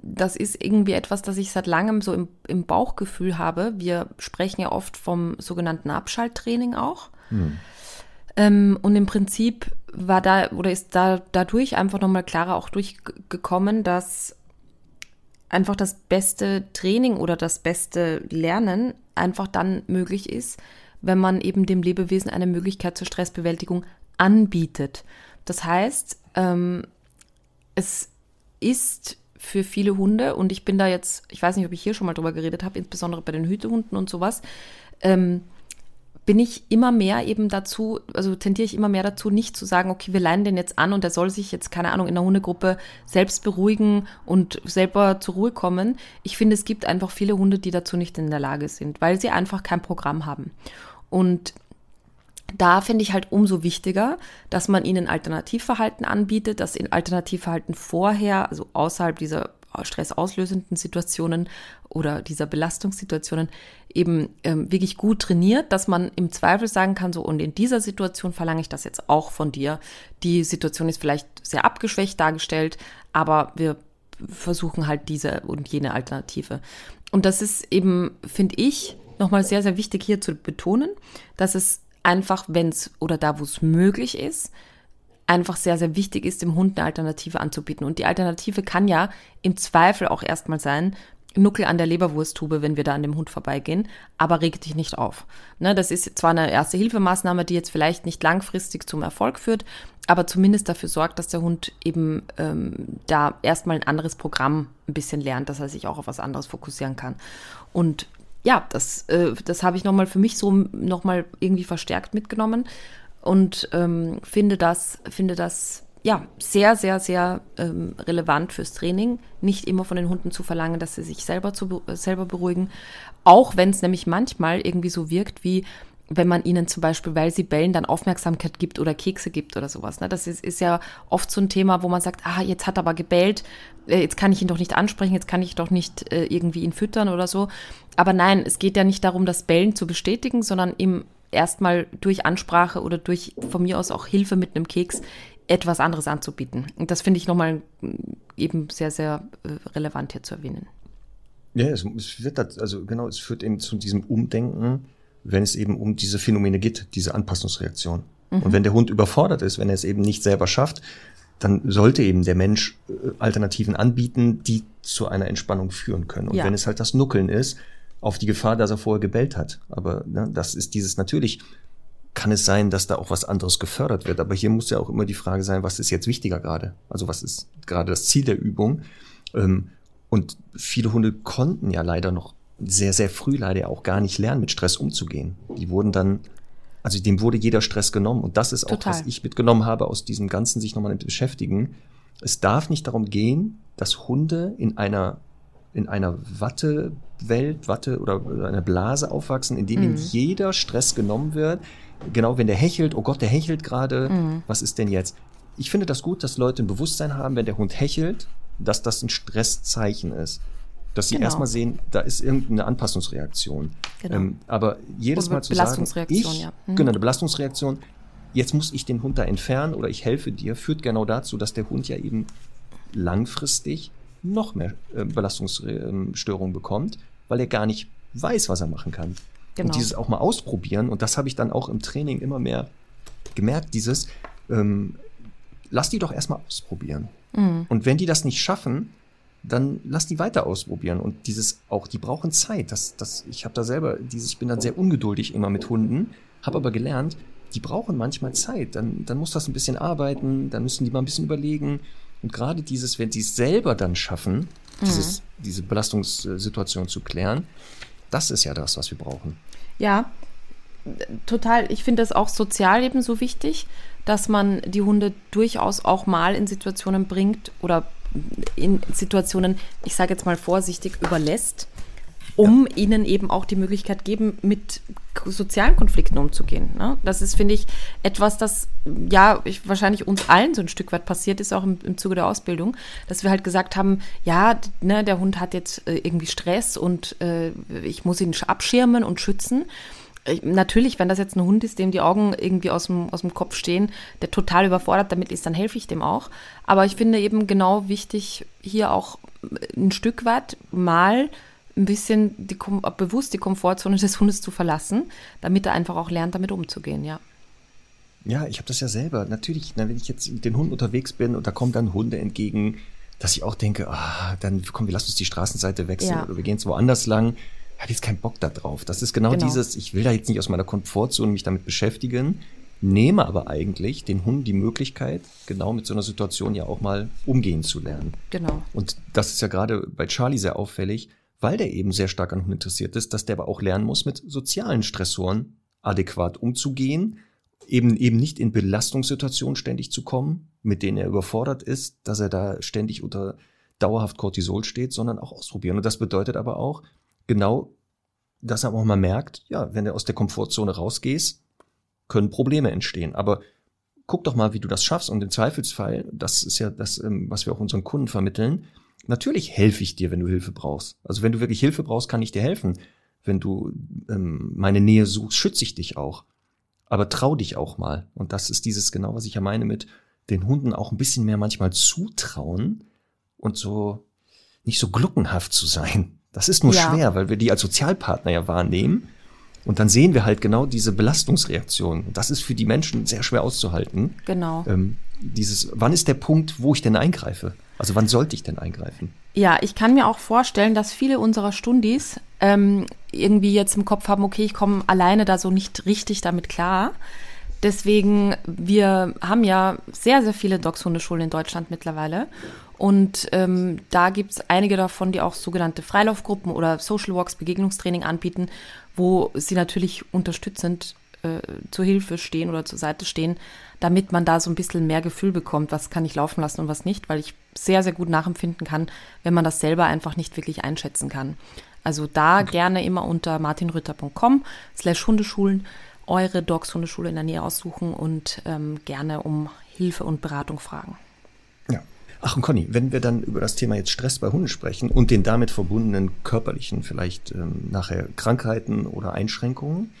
das ist irgendwie etwas, das ich seit langem so im, im Bauchgefühl habe. Wir sprechen ja oft vom sogenannten Abschalttraining auch. Hm. Ähm, und im Prinzip war da oder ist da dadurch einfach nochmal klarer auch durchgekommen, dass einfach das beste Training oder das beste Lernen einfach dann möglich ist, wenn man eben dem Lebewesen eine Möglichkeit zur Stressbewältigung anbietet. Das heißt, ähm, es ist für viele Hunde, und ich bin da jetzt, ich weiß nicht, ob ich hier schon mal drüber geredet habe, insbesondere bei den Hütehunden und sowas, ähm, bin ich immer mehr eben dazu, also tendiere ich immer mehr dazu, nicht zu sagen, okay, wir leihen den jetzt an und der soll sich jetzt, keine Ahnung, in der Hundegruppe selbst beruhigen und selber zur Ruhe kommen. Ich finde, es gibt einfach viele Hunde, die dazu nicht in der Lage sind, weil sie einfach kein Programm haben. Und da finde ich halt umso wichtiger, dass man ihnen Alternativverhalten anbietet, dass in Alternativverhalten vorher, also außerhalb dieser stressauslösenden Situationen oder dieser Belastungssituationen eben ähm, wirklich gut trainiert, dass man im Zweifel sagen kann, so und in dieser Situation verlange ich das jetzt auch von dir. Die Situation ist vielleicht sehr abgeschwächt dargestellt, aber wir versuchen halt diese und jene Alternative. Und das ist eben, finde ich, nochmal sehr, sehr wichtig hier zu betonen, dass es einfach, wenn es oder da, wo es möglich ist, einfach sehr, sehr wichtig ist, dem Hund eine Alternative anzubieten. Und die Alternative kann ja im Zweifel auch erstmal sein, Nuckel an der Leberwursttube, wenn wir da an dem Hund vorbeigehen, aber reg dich nicht auf. Ne, das ist zwar eine erste Hilfemaßnahme, die jetzt vielleicht nicht langfristig zum Erfolg führt, aber zumindest dafür sorgt, dass der Hund eben ähm, da erstmal ein anderes Programm ein bisschen lernt, dass er sich auch auf was anderes fokussieren kann. Und ja, das, äh, das habe ich nochmal für mich so nochmal irgendwie verstärkt mitgenommen und ähm, finde das, finde das ja sehr, sehr, sehr ähm, relevant fürs Training, nicht immer von den Hunden zu verlangen, dass sie sich selber, zu, selber beruhigen. Auch wenn es nämlich manchmal irgendwie so wirkt, wie wenn man ihnen zum Beispiel, weil sie bellen, dann Aufmerksamkeit gibt oder Kekse gibt oder sowas. Ne? Das ist, ist ja oft so ein Thema, wo man sagt, ah, jetzt hat er aber gebellt, äh, jetzt kann ich ihn doch nicht ansprechen, jetzt kann ich doch nicht äh, irgendwie ihn füttern oder so. Aber nein, es geht ja nicht darum, das Bellen zu bestätigen, sondern ihm erstmal durch Ansprache oder durch von mir aus auch Hilfe mit einem Keks etwas anderes anzubieten. Und das finde ich nochmal mm, eben sehr, sehr äh, relevant hier zu erwähnen. Ja, es, wird also genau, es führt eben zu diesem Umdenken, wenn es eben um diese Phänomene geht, diese Anpassungsreaktion. Mhm. Und wenn der Hund überfordert ist, wenn er es eben nicht selber schafft, dann sollte eben der Mensch äh, Alternativen anbieten, die zu einer Entspannung führen können. Und ja. wenn es halt das Nuckeln ist, auf die Gefahr, dass er vorher gebellt hat. Aber ne, das ist dieses natürlich, kann es sein, dass da auch was anderes gefördert wird. Aber hier muss ja auch immer die Frage sein, was ist jetzt wichtiger gerade? Also was ist gerade das Ziel der Übung? Ähm, und viele Hunde konnten ja leider noch sehr, sehr früh leider auch gar nicht lernen, mit Stress umzugehen. Die wurden dann, also dem wurde jeder Stress genommen. Und das ist auch, Total. was ich mitgenommen habe aus diesem Ganzen, sich nochmal mit beschäftigen. Es darf nicht darum gehen, dass Hunde in einer in einer Wattewelt, Watte oder einer Blase aufwachsen, in dem mhm. jeder Stress genommen wird. Genau, wenn der hechelt, oh Gott, der hechelt gerade, mhm. was ist denn jetzt? Ich finde das gut, dass Leute ein Bewusstsein haben, wenn der Hund hechelt, dass das ein Stresszeichen ist. Dass sie genau. erstmal sehen, da ist irgendeine Anpassungsreaktion. Genau. Ähm, aber jedes oder Mal zu Belastungsreaktion, sagen, ich, ja. Mhm. genau, eine Belastungsreaktion, jetzt muss ich den Hund da entfernen oder ich helfe dir, führt genau dazu, dass der Hund ja eben langfristig noch mehr äh, Belastungsstörungen bekommt, weil er gar nicht weiß, was er machen kann. Genau. Und dieses auch mal ausprobieren, und das habe ich dann auch im Training immer mehr gemerkt, dieses, ähm, lass die doch erstmal ausprobieren. Mhm. Und wenn die das nicht schaffen, dann lass die weiter ausprobieren. Und dieses auch, die brauchen Zeit. Das, das, ich habe da selber, dieses, ich bin dann sehr ungeduldig immer mit Hunden, habe aber gelernt, die brauchen manchmal Zeit. Dann, dann muss das ein bisschen arbeiten, dann müssen die mal ein bisschen überlegen. Und gerade dieses, wenn sie es selber dann schaffen, dieses, mhm. diese Belastungssituation zu klären, das ist ja das, was wir brauchen. Ja, total. Ich finde das auch sozial eben so wichtig, dass man die Hunde durchaus auch mal in Situationen bringt oder in Situationen, ich sage jetzt mal vorsichtig, überlässt, um ja. ihnen eben auch die Möglichkeit geben, mit sozialen Konflikten umzugehen. Ne? Das ist, finde ich, etwas, das ja ich, wahrscheinlich uns allen so ein Stück weit passiert ist, auch im, im Zuge der Ausbildung, dass wir halt gesagt haben, ja, ne, der Hund hat jetzt äh, irgendwie Stress und äh, ich muss ihn abschirmen und schützen. Natürlich, wenn das jetzt ein Hund ist, dem die Augen irgendwie aus dem, aus dem Kopf stehen, der total überfordert damit ist, dann helfe ich dem auch. Aber ich finde eben genau wichtig, hier auch ein Stück weit mal ein bisschen die, bewusst die Komfortzone des Hundes zu verlassen, damit er einfach auch lernt, damit umzugehen, ja. Ja, ich habe das ja selber. Natürlich, wenn ich jetzt mit den Hunden unterwegs bin und da kommen dann Hunde entgegen, dass ich auch denke, ah, dann komm, wir lassen uns die Straßenseite wechseln ja. oder wir gehen jetzt woanders lang. Ich habe jetzt keinen Bock da drauf. Das ist genau, genau, dieses, ich will da jetzt nicht aus meiner Komfortzone mich damit beschäftigen, nehme aber eigentlich den Hunden die Möglichkeit, genau mit so einer Situation ja auch mal umgehen zu lernen. Genau. Und das ist ja gerade bei Charlie sehr auffällig weil der eben sehr stark an Hunden interessiert ist, dass der aber auch lernen muss, mit sozialen Stressoren adäquat umzugehen, eben, eben nicht in Belastungssituationen ständig zu kommen, mit denen er überfordert ist, dass er da ständig unter dauerhaft Cortisol steht, sondern auch ausprobieren. Und das bedeutet aber auch genau, dass er auch mal merkt, ja, wenn du aus der Komfortzone rausgehst, können Probleme entstehen. Aber guck doch mal, wie du das schaffst. Und im Zweifelsfall, das ist ja das, ähm, was wir auch unseren Kunden vermitteln, natürlich helfe ich dir, wenn du Hilfe brauchst. Also wenn du wirklich Hilfe brauchst, kann ich dir helfen. Wenn du ähm, meine Nähe suchst, schütze ich dich auch. Aber trau dich auch mal. Und das ist dieses genau, was ich ja meine mit den Hunden auch ein bisschen mehr manchmal zutrauen und so nicht so gluckenhaft zu sein. Das ist nur ja. schwer, weil wir die als Sozialpartner ja wahrnehmen. Und dann sehen wir halt genau diese Belastungsreaktion. Das ist für die Menschen sehr schwer auszuhalten. Genau. Ähm, dieses, wann ist der Punkt, wo ich denn eingreife? Also wann sollte ich denn eingreifen? Ja, ich kann mir auch vorstellen, dass viele unserer Stundis ähm, irgendwie jetzt im Kopf haben, okay, ich komme alleine da so nicht richtig damit klar. Deswegen, wir haben ja sehr, sehr viele Dachshundeschulen in Deutschland mittlerweile. Und ähm, da gibt es einige davon, die auch sogenannte Freilaufgruppen oder Social Walks, Begegnungstraining anbieten, wo sie natürlich unterstützend äh, zur Hilfe stehen oder zur Seite stehen, damit man da so ein bisschen mehr Gefühl bekommt, was kann ich laufen lassen und was nicht, weil ich sehr, sehr gut nachempfinden kann, wenn man das selber einfach nicht wirklich einschätzen kann. Also da okay. gerne immer unter martinrütter.com slash Hundeschulen eure Dogs Hundeschule in der Nähe aussuchen und ähm, gerne um Hilfe und Beratung fragen. Ach und Conny, wenn wir dann über das Thema jetzt Stress bei Hunden sprechen und den damit verbundenen körperlichen, vielleicht ähm, nachher Krankheiten oder Einschränkungen,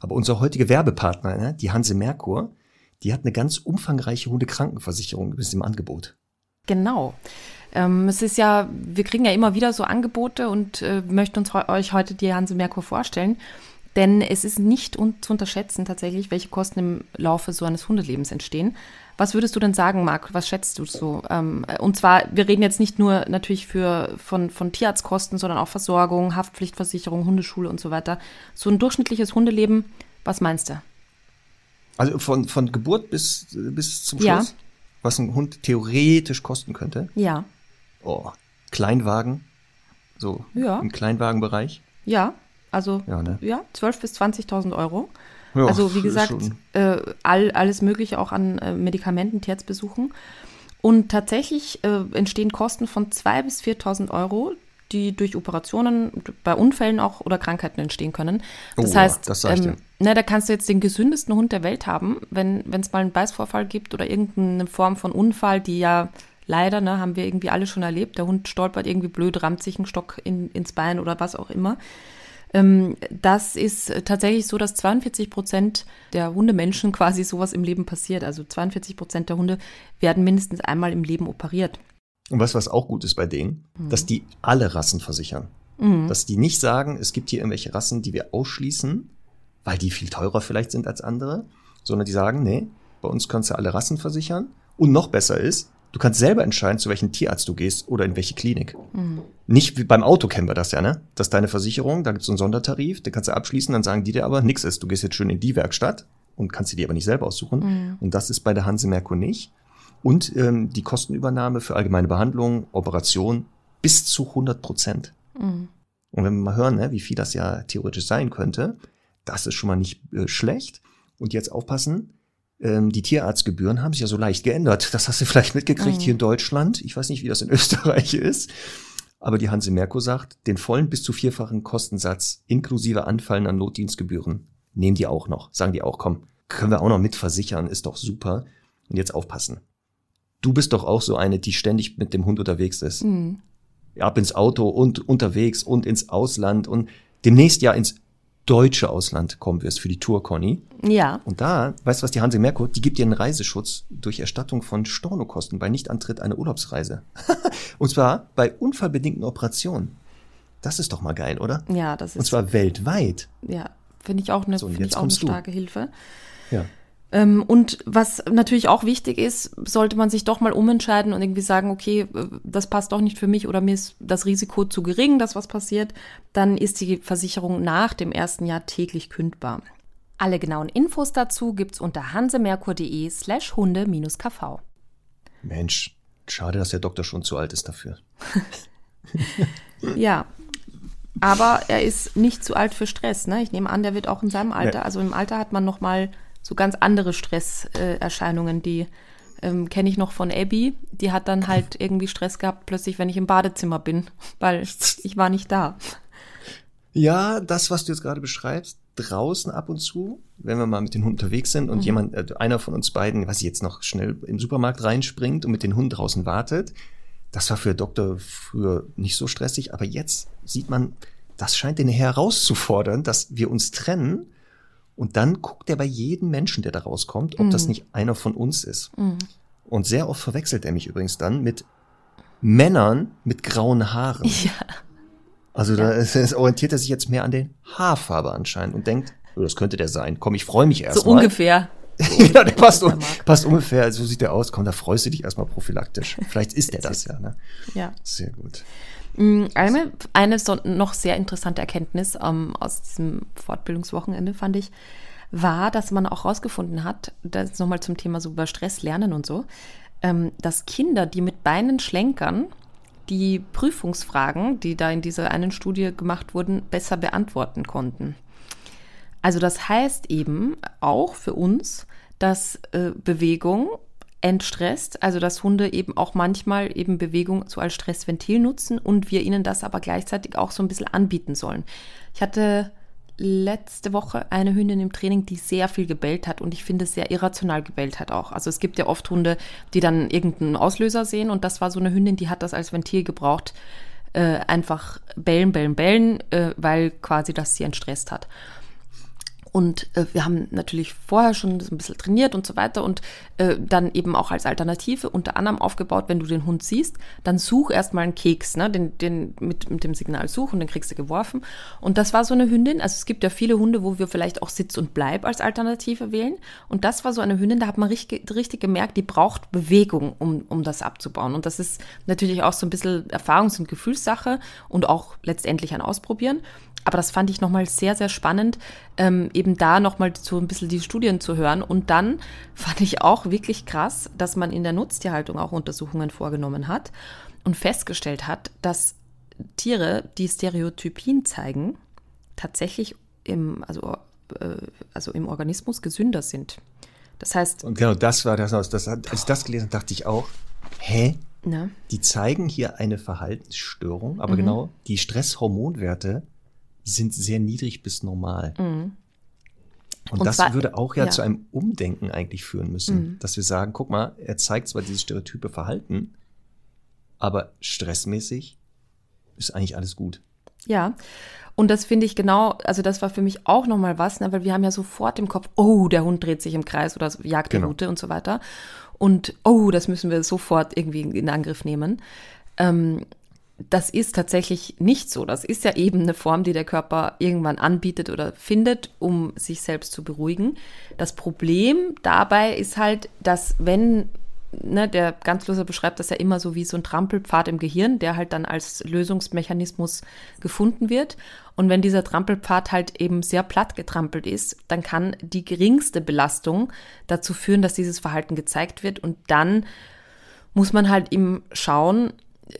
aber unser heutiger Werbepartner, ne, die Hanse Merkur, die hat eine ganz umfangreiche Hundekrankenversicherung bis im Angebot. Genau. Ähm, es ist ja, wir kriegen ja immer wieder so Angebote und äh, möchten uns euch heute die Hanse Merkur vorstellen. Denn es ist nicht un zu unterschätzen tatsächlich, welche Kosten im Laufe so eines Hundelebens entstehen. Was würdest du denn sagen, Marc? Was schätzt du so? Ähm, und zwar, wir reden jetzt nicht nur natürlich für, von, von Tierarztkosten, sondern auch Versorgung, Haftpflichtversicherung, Hundeschule und so weiter. So ein durchschnittliches Hundeleben, was meinst du? Also von, von Geburt bis, bis zum Schluss? Ja. Was ein Hund theoretisch kosten könnte? Ja. Oh, Kleinwagen? So ja. im Kleinwagenbereich? Ja. Also ja, ne? ja 12.000 bis 20.000 Euro. Ja, also wie gesagt, äh, all, alles Mögliche auch an äh, Medikamenten, Tierarztbesuchen. Und tatsächlich äh, entstehen Kosten von 2.000 bis 4.000 Euro, die durch Operationen, bei Unfällen auch oder Krankheiten entstehen können. Das oh, heißt, das ähm, ne, da kannst du jetzt den gesündesten Hund der Welt haben, wenn es mal einen Beißvorfall gibt oder irgendeine Form von Unfall, die ja leider, ne, haben wir irgendwie alle schon erlebt. Der Hund stolpert irgendwie blöd, rammt sich einen Stock in, ins Bein oder was auch immer. Ähm, das ist tatsächlich so, dass 42 Prozent der Hundemenschen quasi sowas im Leben passiert. Also 42 Prozent der Hunde werden mindestens einmal im Leben operiert. Und was, was auch gut ist bei denen, mhm. dass die alle Rassen versichern. Mhm. Dass die nicht sagen, es gibt hier irgendwelche Rassen, die wir ausschließen, weil die viel teurer vielleicht sind als andere, sondern die sagen, nee, bei uns kannst du alle Rassen versichern. Und noch besser ist, Du kannst selber entscheiden, zu welchem Tierarzt du gehst oder in welche Klinik. Mhm. Nicht wie beim Auto kennen wir das ja, ne? Das ist deine Versicherung, da gibt es so einen Sondertarif, den kannst du abschließen, dann sagen die dir aber, nix ist, du gehst jetzt schön in die Werkstatt und kannst sie dir aber nicht selber aussuchen. Mhm. Und das ist bei der Hanse Merkur nicht. Und ähm, die Kostenübernahme für allgemeine Behandlung, Operation bis zu 100 Prozent. Mhm. Und wenn wir mal hören, ne, wie viel das ja theoretisch sein könnte, das ist schon mal nicht äh, schlecht. Und jetzt aufpassen, ähm, die Tierarztgebühren haben sich ja so leicht geändert. Das hast du vielleicht mitgekriegt mhm. hier in Deutschland. Ich weiß nicht, wie das in Österreich ist. Aber die Hanse Merkur sagt, den vollen bis zu vierfachen Kostensatz inklusive Anfallen an Notdienstgebühren nehmen die auch noch. Sagen die auch, komm, können wir auch noch mitversichern, ist doch super. Und jetzt aufpassen. Du bist doch auch so eine, die ständig mit dem Hund unterwegs ist. Mhm. Ab ins Auto und unterwegs und ins Ausland und demnächst ja ins deutsche Ausland kommen wirst für die Tour, Conny. Ja. Und da, weißt du was, die Hanse Merkur, die gibt dir einen Reiseschutz durch Erstattung von Stornokosten bei Nichtantritt einer Urlaubsreise. Und zwar bei unfallbedingten Operationen. Das ist doch mal geil, oder? Ja, das ist. Und zwar weltweit. Ja, finde ich auch eine, so, ich auch eine starke. Hilfe. Ja. Ähm, und was natürlich auch wichtig ist, sollte man sich doch mal umentscheiden und irgendwie sagen, okay, äh, das passt doch nicht für mich oder mir ist das Risiko zu gering, dass was passiert, dann ist die Versicherung nach dem ersten Jahr täglich kündbar. Alle genauen Infos dazu gibt's unter hansemerkur.de slash hunde-kv. Mensch, schade, dass der Doktor schon zu alt ist dafür. ja, Aber er ist nicht zu alt für Stress. Ne? Ich nehme an, der wird auch in seinem Alter, also im Alter hat man noch mal so ganz andere Stresserscheinungen, die ähm, kenne ich noch von Abby. Die hat dann halt irgendwie Stress gehabt, plötzlich, wenn ich im Badezimmer bin, weil ich war nicht da. Ja, das, was du jetzt gerade beschreibst, draußen ab und zu, wenn wir mal mit den Hunden unterwegs sind und mhm. jemand, äh, einer von uns beiden, was jetzt noch schnell im Supermarkt reinspringt und mit den Hunden draußen wartet, das war für Doktor früher nicht so stressig, aber jetzt sieht man, das scheint den herauszufordern, dass wir uns trennen. Und dann guckt er bei jedem Menschen, der da rauskommt, ob mhm. das nicht einer von uns ist. Mhm. Und sehr oft verwechselt er mich übrigens dann mit Männern mit grauen Haaren. Ja. Also ja. da ist, orientiert er sich jetzt mehr an den Haarfarbe anscheinend und denkt, oh, das könnte der sein. Komm, ich freue mich erstmal. So mal. ungefähr. ja, der passt, un passt ungefähr, so sieht der aus. Komm, da freust du dich erstmal prophylaktisch. Vielleicht ist der das ja, ne? Ja. Sehr gut. Mm, eine, eine noch sehr interessante Erkenntnis ähm, aus diesem Fortbildungswochenende fand ich, war, dass man auch herausgefunden hat, das nochmal zum Thema so über Stress lernen und so, ähm, dass Kinder, die mit Beinen schlenkern, die Prüfungsfragen, die da in dieser einen Studie gemacht wurden, besser beantworten konnten. Also das heißt eben auch für uns, dass äh, Bewegung entstresst, also dass Hunde eben auch manchmal eben Bewegung so als Stressventil nutzen und wir ihnen das aber gleichzeitig auch so ein bisschen anbieten sollen. Ich hatte letzte Woche eine Hündin im Training, die sehr viel gebellt hat und ich finde sehr irrational gebellt hat auch. Also es gibt ja oft Hunde, die dann irgendeinen Auslöser sehen und das war so eine Hündin, die hat das als Ventil gebraucht. Äh, einfach bellen, bellen, bellen, äh, weil quasi das sie entstresst hat. Und äh, wir haben natürlich vorher schon ein bisschen trainiert und so weiter und äh, dann eben auch als Alternative unter anderem aufgebaut, wenn du den Hund siehst, dann such erstmal einen Keks, ne? den, den mit, mit dem Signal such und den kriegst du geworfen. Und das war so eine Hündin, also es gibt ja viele Hunde, wo wir vielleicht auch Sitz und Bleib als Alternative wählen. Und das war so eine Hündin, da hat man richtig, richtig gemerkt, die braucht Bewegung, um, um das abzubauen. Und das ist natürlich auch so ein bisschen Erfahrungs- und Gefühlssache und auch letztendlich ein Ausprobieren. Aber das fand ich nochmal sehr, sehr spannend, ähm, eben da nochmal so ein bisschen die Studien zu hören. Und dann fand ich auch wirklich krass, dass man in der Nutztierhaltung auch Untersuchungen vorgenommen hat und festgestellt hat, dass Tiere, die Stereotypien zeigen, tatsächlich im, also, äh, also im Organismus gesünder sind. Das heißt. Und genau das war das, das als ich das gelesen habe, dachte ich auch, hä? Na? Die zeigen hier eine Verhaltensstörung, aber mhm. genau die Stresshormonwerte sind sehr niedrig bis normal. Mhm. Und, und, das zwar, würde auch ja, ja, zu einem Umdenken eigentlich führen müssen, mhm. dass wir sagen, guck mal, er zeigt zwar dieses stereotype Verhalten, aber stressmäßig ist eigentlich alles gut. Ja, und das finde ich genau, also das war für mich auch nochmal was, ne, weil wir haben ja sofort im Kopf, oh, der Hund dreht sich im Kreis oder jagt die genau. Route und so weiter. Und oh, das müssen wir sofort irgendwie in Angriff nehmen. Ähm, das ist tatsächlich nicht so. Das ist ja eben eine Form, die der Körper irgendwann anbietet oder findet, um sich selbst zu beruhigen. Das Problem dabei ist halt, dass wenn, ne, der Ganzloser beschreibt das ja immer so wie so ein Trampelpfad im Gehirn, der halt dann als Lösungsmechanismus gefunden wird. Und wenn dieser Trampelpfad halt eben sehr platt getrampelt ist, dann kann die geringste Belastung dazu führen, dass dieses Verhalten gezeigt wird. Und dann muss man halt eben schauen,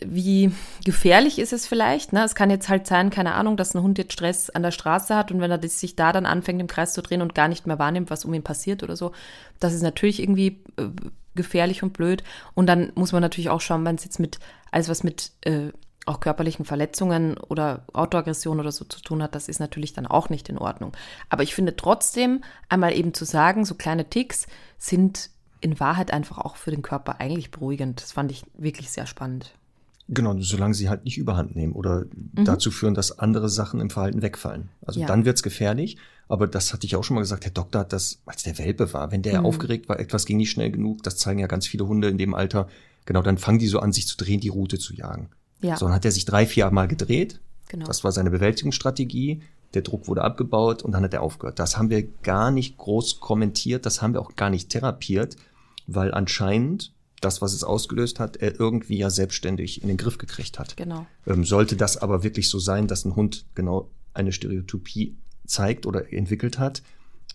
wie gefährlich ist es vielleicht? Ne? Es kann jetzt halt sein, keine Ahnung, dass ein Hund jetzt Stress an der Straße hat und wenn er sich da dann anfängt, im Kreis zu drehen und gar nicht mehr wahrnimmt, was um ihn passiert oder so, das ist natürlich irgendwie äh, gefährlich und blöd. Und dann muss man natürlich auch schauen, wenn es jetzt mit alles was mit äh, auch körperlichen Verletzungen oder Autoaggression oder so zu tun hat, das ist natürlich dann auch nicht in Ordnung. Aber ich finde trotzdem, einmal eben zu sagen, so kleine Ticks sind in Wahrheit einfach auch für den Körper eigentlich beruhigend. Das fand ich wirklich sehr spannend. Genau, solange sie halt nicht überhand nehmen oder mhm. dazu führen, dass andere Sachen im Verhalten wegfallen. Also ja. dann wird's gefährlich. Aber das hatte ich auch schon mal gesagt, der Doktor hat das, als der Welpe war, wenn der mhm. aufgeregt war, etwas ging nicht schnell genug, das zeigen ja ganz viele Hunde in dem Alter, genau, dann fangen die so an, sich zu drehen, die Route zu jagen. Ja. So, dann hat er sich drei, vier Mal gedreht. Genau. Das war seine Bewältigungsstrategie. Der Druck wurde abgebaut und dann hat er aufgehört. Das haben wir gar nicht groß kommentiert, das haben wir auch gar nicht therapiert, weil anscheinend das, was es ausgelöst hat, er irgendwie ja selbstständig in den Griff gekriegt hat. Genau. Ähm, sollte das aber wirklich so sein, dass ein Hund genau eine Stereotypie zeigt oder entwickelt hat,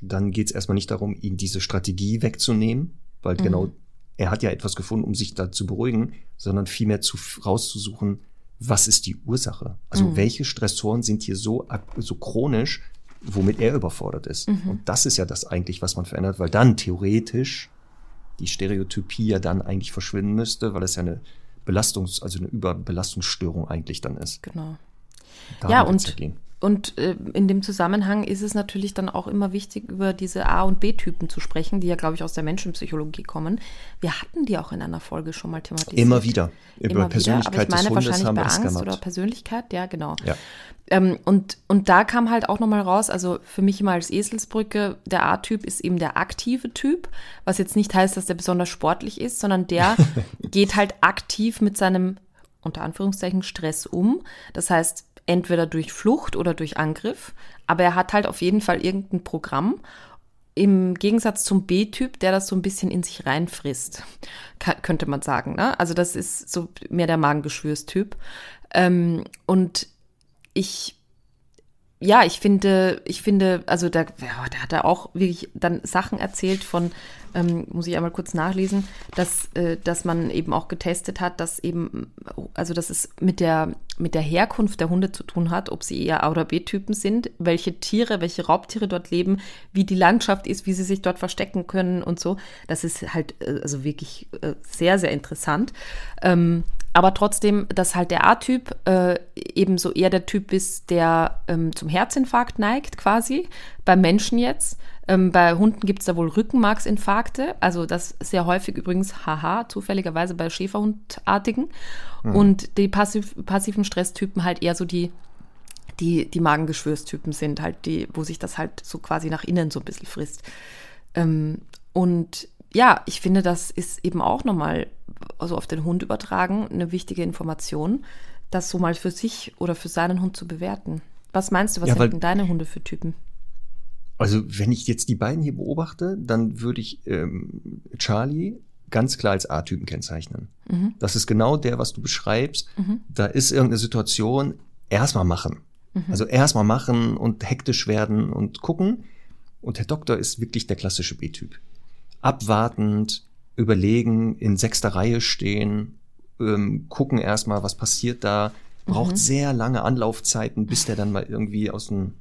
dann geht es erstmal nicht darum, ihm diese Strategie wegzunehmen, weil mhm. genau er hat ja etwas gefunden, um sich da zu beruhigen, sondern vielmehr zu, rauszusuchen, was ist die Ursache? Also Mhm. welche Stressoren sind hier so, so chronisch, womit er überfordert ist? Mhm. Und das ist ja das eigentlich, was man verändert, weil dann theoretisch die Stereotypie ja dann eigentlich verschwinden müsste, weil es ja eine Belastungs-, also eine Überbelastungsstörung eigentlich dann ist. Genau. Darum Ja, und-. Und äh, in dem Zusammenhang ist es natürlich dann auch immer wichtig, über diese A- und B-Typen zu sprechen, die ja, glaube ich, aus der Menschenpsychologie kommen. Wir hatten die auch in einer Folge schon mal thematisiert. Immer wieder. Über Immer Persönlichkeit wieder, aber ich meine des Hundes wahrscheinlich haben bei Angst oder Persönlichkeit, ja, genau. Ja. Ähm, und, und da kam halt auch nochmal raus, also für mich immer als Eselsbrücke, der A-Typ ist eben der aktive Typ, was jetzt nicht heißt, dass der besonders sportlich ist, sondern der geht halt aktiv mit seinem, unter Anführungszeichen, Stress um. Das heißt, entweder durch Flucht oder durch Angriff, aber er hat halt auf jeden Fall irgendein Programm. Im Gegensatz zum B-Typ, der das so ein bisschen in sich reinfrisst, könnte man sagen. Ne? Also das ist so mehr der Magengeschwürstyp. Ähm, und ich, ja, ich finde, ich finde, also da, ja, da hat er auch wirklich dann Sachen erzählt von, ähm, muss ich einmal kurz nachlesen, dass, äh, dass man eben auch getestet hat, dass eben, also dass es mit der, mit der Herkunft der Hunde zu tun hat, ob sie eher A- oder B-Typen sind, welche Tiere, welche Raubtiere dort leben, wie die Landschaft ist, wie sie sich dort verstecken können und so. Das ist halt äh, also wirklich äh, sehr, sehr interessant. Ähm, aber trotzdem, dass halt der A-Typ äh, ebenso eher der Typ ist, der ähm, zum Herzinfarkt neigt, quasi. Beim Menschen jetzt. Ähm, bei Hunden gibt es da wohl Rückenmarksinfarkte. Also das sehr häufig übrigens, haha, zufälligerweise bei Schäferhundartigen. Und die passiv, passiven Stresstypen halt eher so die, die, die Magengeschwürstypen sind, halt die, wo sich das halt so quasi nach innen so ein bisschen frisst. Ähm, und ja, ich finde, das ist eben auch nochmal, also auf den Hund übertragen, eine wichtige Information, das so mal für sich oder für seinen Hund zu bewerten. Was meinst du, was Ja, weil- sind denn deine Hunde für Typen? Also wenn ich jetzt die beiden hier beobachte, dann würde ich ähm, Charlie ganz klar als A-Typen kennzeichnen. Mhm. Das ist genau der, was du beschreibst. Mhm. Da ist irgendeine Situation, erstmal machen. Mhm. Also erstmal machen und hektisch werden und gucken. Und der Doktor ist wirklich der klassische B-Typ. Abwartend, überlegen, in sechster Reihe stehen, ähm, gucken erstmal, was passiert da. Braucht Mhm. sehr lange Anlaufzeiten, bis der dann mal irgendwie aus dem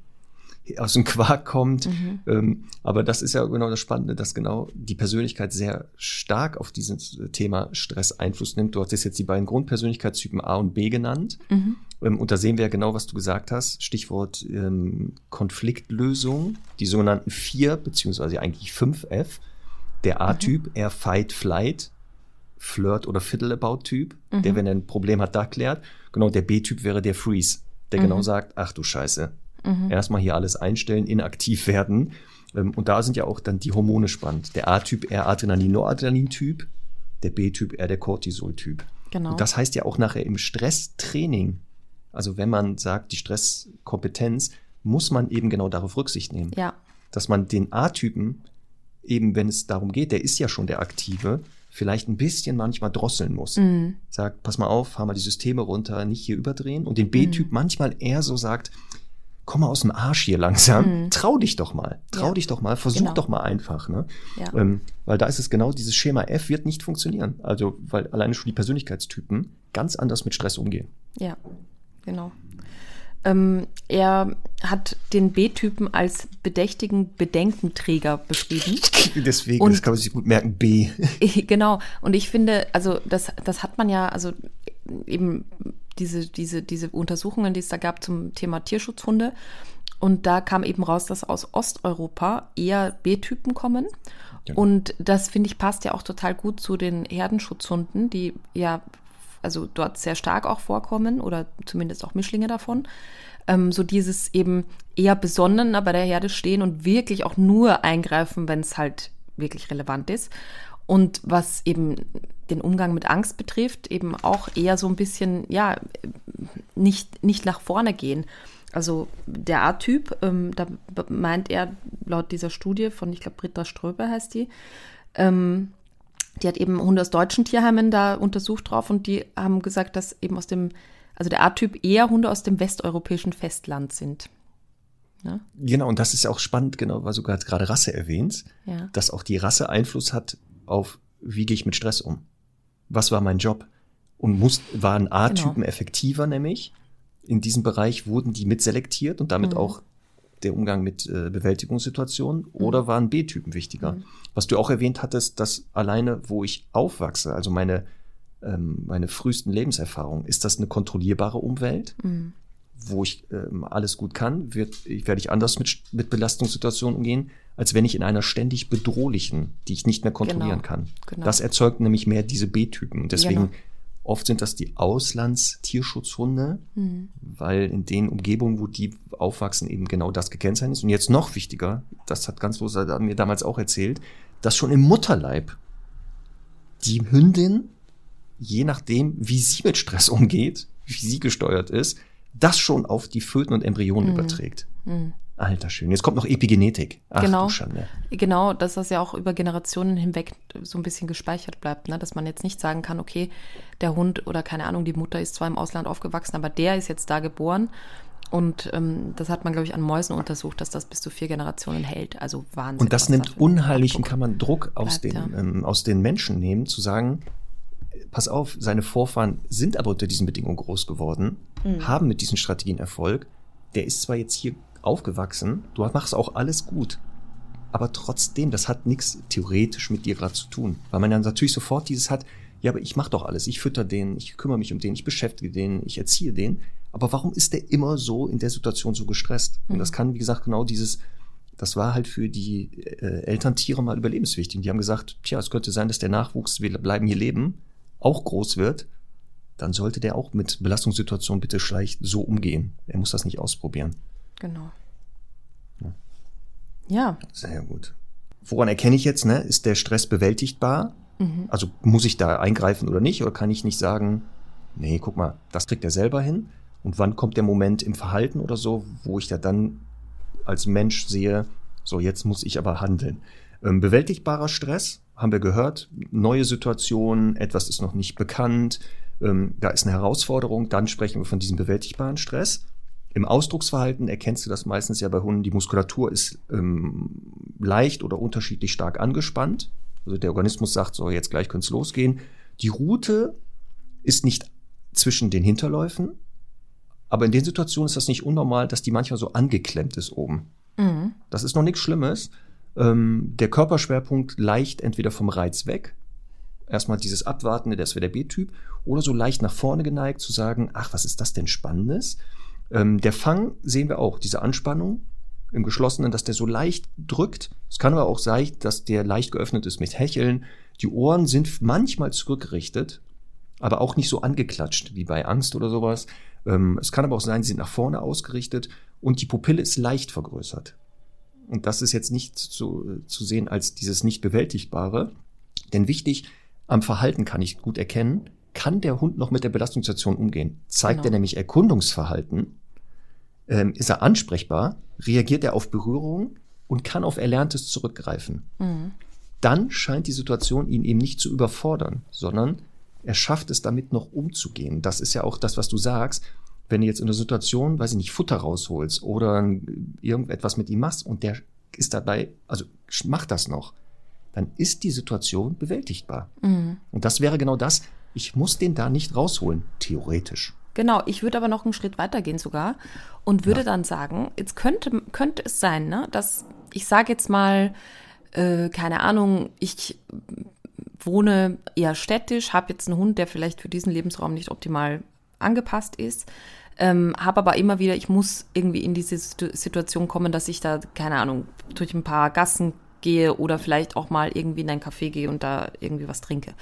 aus dem Quark kommt. Mhm. Ähm, aber das ist ja genau das Spannende, dass genau die Persönlichkeit sehr stark auf dieses Thema Stress Einfluss nimmt. Du hattest jetzt die beiden Grundpersönlichkeitstypen A und B genannt. Mhm. Ähm, und da sehen wir ja genau, was du gesagt hast. Stichwort ähm, Konfliktlösung, die sogenannten vier beziehungsweise eigentlich fünf F. Der A-Typ, eher Fight, Flight, Flirt oder Fiddle-About-Typ, der, wenn er ein Problem hat, da klärt. Genau, der B-Typ wäre der Freeze, der genau sagt, ach du Scheiße, erstmal hier alles einstellen, inaktiv werden. Ähm, Und da sind ja auch dann die Hormone spannend. Der A-Typ eher Adrenalin-Noradrenalin-Typ, der B-Typ eher der Cortisol-Typ. Genau. Und das heißt ja auch nachher im Stresstraining, also wenn man sagt, die Stresskompetenz, muss man eben genau darauf Rücksicht nehmen. ja. Dass man den A-Typen, eben wenn es darum geht, der ist ja schon der Aktive, vielleicht ein bisschen manchmal drosseln muss. Mhm. Sagt, pass mal auf, fahr mal die Systeme runter, nicht hier überdrehen. Und den B-Typ Mhm. manchmal eher so sagt, komm mal aus dem Arsch hier langsam, Mhm. trau dich doch mal, trau Ja. dich doch mal, versuch Genau. doch mal einfach. Ne? Ja. Ähm, weil da ist es genau, dieses Schema F wird nicht funktionieren. Also, weil alleine schon die Persönlichkeitstypen ganz anders mit Stress umgehen. Ja, genau. Ähm, er hat den B-Typen als bedächtigen Bedenkenträger beschrieben. Deswegen, Und- das kann man sich gut merken, B. genau. Und ich finde, also das, das hat man ja, also eben diese, diese, diese Untersuchungen, die es da gab zum Thema Tierschutzhunde. Und da kam eben raus, dass aus Osteuropa eher B-Typen kommen. Genau. Und das finde ich passt ja auch total gut zu den Herdenschutzhunden, die ja also dort sehr stark auch vorkommen oder zumindest auch Mischlinge davon. Ähm, so dieses eben eher besonnen bei der Herde stehen und wirklich auch nur eingreifen, wenn es halt wirklich relevant ist. Und was eben den Umgang mit Angst betrifft, eben auch eher so ein bisschen, ja, nicht, nicht nach vorne gehen. Also der A-Typ, ähm, da meint er laut dieser Studie von, ich glaube, Britta Ströber heißt die, ähm, die hat eben Hunde aus deutschen Tierheimen da untersucht drauf und die haben gesagt, dass eben aus dem, also der A-Typ eher Hunde aus dem westeuropäischen Festland sind. Ja, Genau, und das ist ja auch spannend, genau, weil du gerade gerade Rasse erwähnst, ja, dass auch die Rasse Einfluss hat auf, wie gehe ich mit Stress um? Was war mein Job? und muss, waren A-Typen genau. effektiver, nämlich. In diesem Bereich wurden die mitselektiert und damit mhm. auch der Umgang mit äh, Bewältigungssituationen mhm. oder waren B-Typen wichtiger? Mhm. Was du auch erwähnt hattest, dass alleine, wo ich aufwachse, also meine, ähm, meine frühesten Lebenserfahrungen, ist das eine kontrollierbare Umwelt, mhm. wo ich ähm, alles gut kann, wird, werde ich anders mit, mit Belastungssituationen umgehen, als wenn ich in einer ständig bedrohlichen, die ich nicht mehr kontrollieren genau. kann. Genau. Das erzeugt nämlich mehr diese B-Typen. Deswegen genau Oft sind das die Auslandstierschutzhunde, mhm. weil in den Umgebungen, wo die aufwachsen, eben genau das gekennzeichnet ist. Und jetzt noch wichtiger, das hat ganz Rosa mir damals auch erzählt, dass schon im Mutterleib die Hündin, je nachdem, wie sie mit Stress umgeht, wie sie gesteuert ist, das schon auf die Föten und Embryonen mhm. überträgt. Mhm. Alter schön. Jetzt kommt noch Epigenetik. Ach, genau. Genau, dass das ja auch über Generationen hinweg so ein bisschen gespeichert bleibt, ne? dass man jetzt nicht sagen kann, okay, der Hund oder keine Ahnung, die Mutter ist zwar im Ausland aufgewachsen, aber der ist jetzt da geboren. Und ähm, das hat man, glaube ich, an Mäusen untersucht, dass das bis zu vier Generationen hält. Also Wahnsinn. Und das nimmt unheimlichen, kann man Druck aus, bleibt, den, ja. ähm, aus den Menschen nehmen, zu sagen, pass auf, seine Vorfahren sind aber unter diesen Bedingungen groß geworden, mhm. haben mit diesen Strategien Erfolg. Der ist zwar jetzt hier aufgewachsen, du machst auch alles gut. Aber trotzdem, das hat nichts theoretisch mit dir gerade zu tun. Weil man dann natürlich sofort dieses hat, ja, aber ich mache doch alles. Ich fütter den, ich kümmere mich um den, ich beschäftige den, ich erziehe den. Aber warum ist der immer so in der Situation so gestresst? Mhm. Und das kann, wie gesagt, genau dieses, das war halt für die äh, Elterntiere mal überlebenswichtig. Und die haben gesagt, tja, es könnte sein, dass der Nachwuchs, wir bleiben hier leben, auch groß wird. Dann sollte der auch mit Belastungssituationen bitte schlecht so umgehen. Er muss das nicht ausprobieren. Genau. Ja. ja. Sehr gut. Woran erkenne ich jetzt, ne? Ist der Stress bewältigbar? Mhm. Also muss ich da eingreifen oder nicht? Oder kann ich nicht sagen, nee, guck mal, das kriegt er selber hin? Und wann kommt der Moment im Verhalten oder so, wo ich da dann als Mensch sehe, so jetzt muss ich aber handeln. Ähm, bewältigbarer Stress, haben wir gehört, neue Situationen, etwas ist noch nicht bekannt, ähm, da ist eine Herausforderung, dann sprechen wir von diesem bewältigbaren Stress. Im Ausdrucksverhalten erkennst du das meistens ja bei Hunden. Die Muskulatur ist ähm, leicht oder unterschiedlich stark angespannt. Also der Organismus sagt so, jetzt gleich könnte es losgehen. Die Route ist nicht zwischen den Hinterläufen, aber in den Situationen ist das nicht unnormal, dass die manchmal so angeklemmt ist oben. Mhm. Das ist noch nichts Schlimmes. Ähm, der Körperschwerpunkt leicht entweder vom Reiz weg, erstmal dieses Abwartende, das wäre der B-Typ, oder so leicht nach vorne geneigt zu sagen, ach, was ist das denn Spannendes? Ähm, der Fang sehen wir auch, diese Anspannung im Geschlossenen, dass der so leicht drückt. Es kann aber auch sein, dass der leicht geöffnet ist mit Hecheln. Die Ohren sind manchmal zurückgerichtet, aber auch nicht so angeklatscht wie bei Angst oder sowas. Ähm, es kann aber auch sein, sie sind nach vorne ausgerichtet und die Pupille ist leicht vergrößert. Und das ist jetzt nicht zu, zu sehen als dieses nicht bewältigbare. Denn wichtig, am Verhalten kann ich gut erkennen, kann der Hund noch mit der Belastungssituation umgehen? Zeigt genau. er nämlich Erkundungsverhalten, ähm, ist er ansprechbar, reagiert er auf Berührung und kann auf Erlerntes zurückgreifen. Mhm. Dann scheint die Situation ihn eben nicht zu überfordern, sondern er schafft es damit noch umzugehen. Das ist ja auch das, was du sagst. Wenn du jetzt in der Situation, weiß ich nicht, Futter rausholst oder irgendetwas mit ihm machst und der ist dabei, also macht das noch, dann ist die Situation bewältigbar. Mhm. Und das wäre genau das, ich muss den da nicht rausholen, theoretisch. Genau, ich würde aber noch einen Schritt weiter gehen sogar und würde ja. dann sagen, jetzt könnte, könnte es sein, ne, dass ich sage jetzt mal, äh, keine Ahnung, ich wohne eher städtisch, habe jetzt einen Hund, der vielleicht für diesen Lebensraum nicht optimal angepasst ist, ähm, habe aber immer wieder, ich muss irgendwie in diese Situation kommen, dass ich da, keine Ahnung, durch ein paar Gassen gehe oder vielleicht auch mal irgendwie in ein Café gehe und da irgendwie was trinke.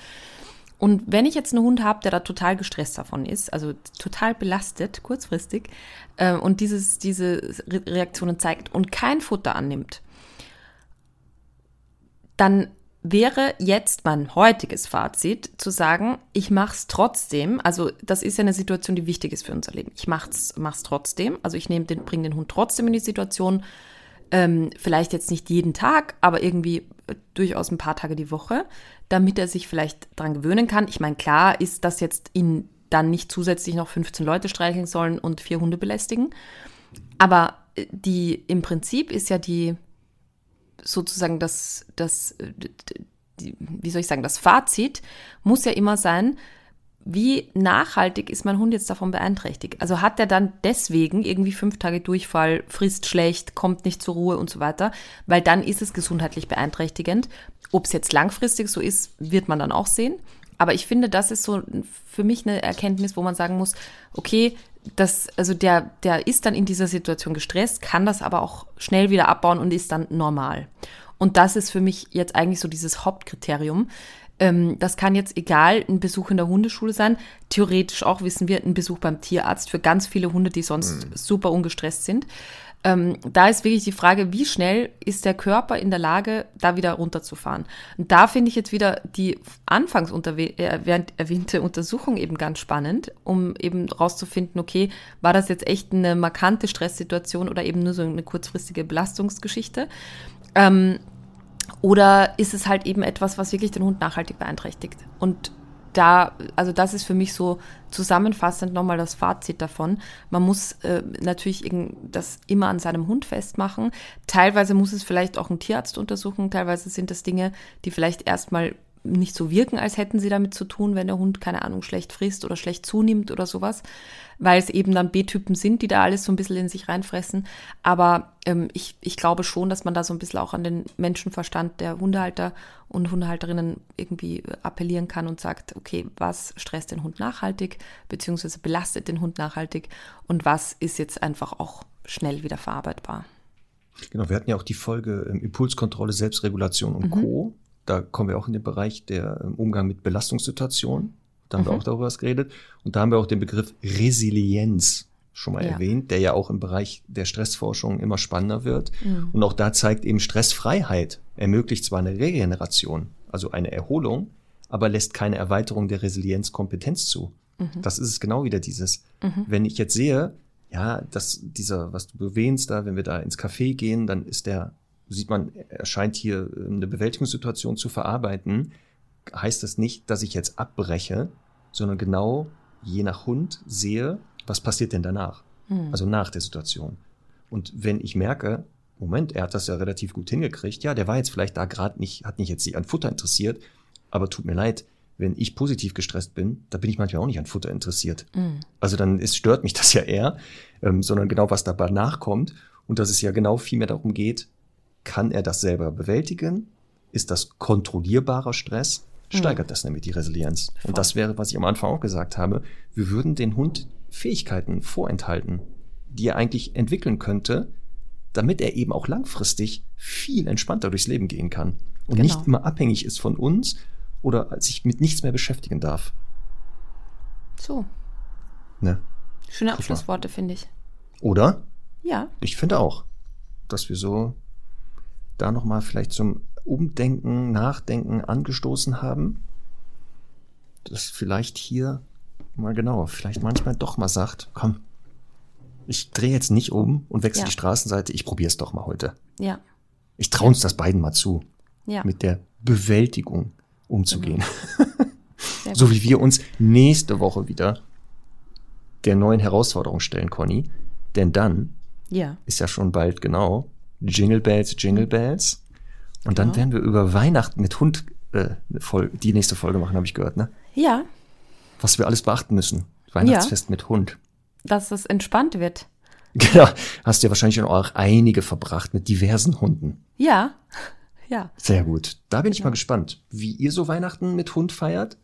Und wenn ich jetzt einen Hund habe, der da total gestresst davon ist, also total belastet, kurzfristig, äh, und dieses, diese Reaktionen zeigt und kein Futter annimmt, dann wäre jetzt mein heutiges Fazit zu sagen, ich mache es trotzdem. Also das ist ja eine Situation, die wichtig ist für unser Leben. Ich mache es trotzdem. Also ich nehme den, bringe den Hund trotzdem in die Situation. Ähm, vielleicht jetzt nicht jeden Tag, aber irgendwie durchaus ein paar Tage die Woche damit er sich vielleicht dran gewöhnen kann. Ich meine, klar ist, dass jetzt ihn dann nicht zusätzlich noch 15 Leute streicheln sollen und vier Hunde belästigen. Aber äh, die, im Prinzip ist ja die sozusagen das, das, die, wie soll ich sagen, das Fazit muss ja immer sein, wie nachhaltig ist mein Hund jetzt davon beeinträchtigt? Also hat er dann deswegen irgendwie fünf Tage Durchfall, frisst schlecht, kommt nicht zur Ruhe und so weiter, weil dann ist es gesundheitlich beeinträchtigend. Ob es jetzt langfristig so ist, wird man dann auch sehen. Aber ich finde, das ist so für mich eine Erkenntnis, wo man sagen muss, okay, das, also der, der ist dann in dieser Situation gestresst, kann das aber auch schnell wieder abbauen und ist dann normal. Und das ist für mich jetzt eigentlich so dieses Hauptkriterium. Ähm, das kann jetzt egal ein Besuch in der Hundeschule sein, theoretisch auch wissen wir ein Besuch beim Tierarzt für ganz viele Hunde, die sonst mhm. super ungestresst sind. Ähm, da ist wirklich die Frage, wie schnell ist der Körper in der Lage, da wieder runterzufahren. Und da finde ich jetzt wieder die anfangs äh, erwähnte Untersuchung eben ganz spannend, um eben rauszufinden, okay, war das jetzt echt eine markante Stresssituation oder eben nur so eine kurzfristige Belastungsgeschichte? Ähm, oder ist es halt eben etwas, was wirklich den Hund nachhaltig beeinträchtigt? Und da, also das ist für mich so zusammenfassend nochmal das Fazit davon. Man muss äh, natürlich das immer an seinem Hund festmachen. Teilweise muss es vielleicht auch ein Tierarzt untersuchen. Teilweise sind das Dinge, die vielleicht erstmal nicht so wirken, als hätten sie damit zu tun, wenn der Hund, keine Ahnung, schlecht frisst oder schlecht zunimmt oder sowas, weil es eben dann B-Typen sind, die da alles so ein bisschen in sich reinfressen. Aber ähm, ich, ich glaube schon, dass man da so ein bisschen auch an den Menschenverstand der Hundehalter und Hundehalterinnen irgendwie appellieren kann und sagt, okay, was stresst den Hund nachhaltig, beziehungsweise belastet den Hund nachhaltig und was ist jetzt einfach auch schnell wieder verarbeitbar. Genau, wir hatten ja auch die Folge ähm, Impulskontrolle, Selbstregulation und mhm. Co da kommen wir auch in den Bereich der ähm, Umgang mit Belastungssituationen. Da haben mhm. wir auch darüber was geredet. Und da haben wir auch den Begriff Resilienz schon mal ja. erwähnt, der ja auch im Bereich der Stressforschung immer spannender wird. Mhm. Und auch da zeigt eben Stressfreiheit ermöglicht zwar eine Regeneration, also eine Erholung, aber lässt keine Erweiterung der Resilienzkompetenz zu. Mhm. Das ist es genau wieder dieses. Mhm. Wenn ich jetzt sehe, ja, dass dieser, was du erwähnst da, wenn wir da ins Café gehen, dann ist der sieht man, er scheint hier ähm, eine Bewältigungssituation zu verarbeiten, heißt das nicht, dass ich jetzt abbreche, sondern genau je nach Hund sehe, was passiert denn danach? Mhm. Also nach der Situation. Und wenn ich merke, Moment, er hat das ja relativ gut hingekriegt, ja, der war jetzt vielleicht da gerade nicht, hat nicht jetzt sich an Futter interessiert, aber tut mir leid, wenn ich positiv gestresst bin, da bin ich manchmal auch nicht an Futter interessiert. Mhm. Also dann ist, stört mich das ja eher, ähm, sondern genau was dabei nachkommt und dass es ja genau viel mehr darum geht, kann er das selber bewältigen? Ist das kontrollierbarer Stress? Steigert mhm. das nämlich die Resilienz. Voll. Und das wäre, was ich am Anfang auch gesagt habe. Wir würden den Hund Fähigkeiten vorenthalten, die er eigentlich entwickeln könnte, damit er eben auch langfristig viel entspannter durchs Leben gehen kann und genau. nicht immer abhängig ist von uns oder sich mit nichts mehr beschäftigen darf. So. Ne? Schöne Abschlussworte, finde ich. Oder? Ja. Ich finde auch, dass wir so da nochmal vielleicht zum Umdenken, Nachdenken angestoßen haben, dass vielleicht hier mal genauer, vielleicht manchmal doch mal sagt, komm, ich drehe jetzt nicht um und wechsle ja. die Straßenseite, ich probiere es doch mal heute. Ja. Ich traue uns das beiden mal zu, ja. mit der Bewältigung umzugehen. Genau. so wie wir uns nächste Woche wieder der neuen Herausforderung stellen, Conny. Denn dann ja. ist ja schon bald genau Jingle Bells, Jingle Bells. Und dann werden wir über Weihnachten mit Hund äh, die nächste Folge machen, habe ich gehört, ne? Ja. Was wir alles beachten müssen. Weihnachtsfest ja. mit Hund. Dass es entspannt wird. Genau. Hast du ja wahrscheinlich auch einige verbracht mit diversen Hunden. Ja. Ja. Sehr gut. Da bin ich ja. mal gespannt, wie ihr so Weihnachten mit Hund feiert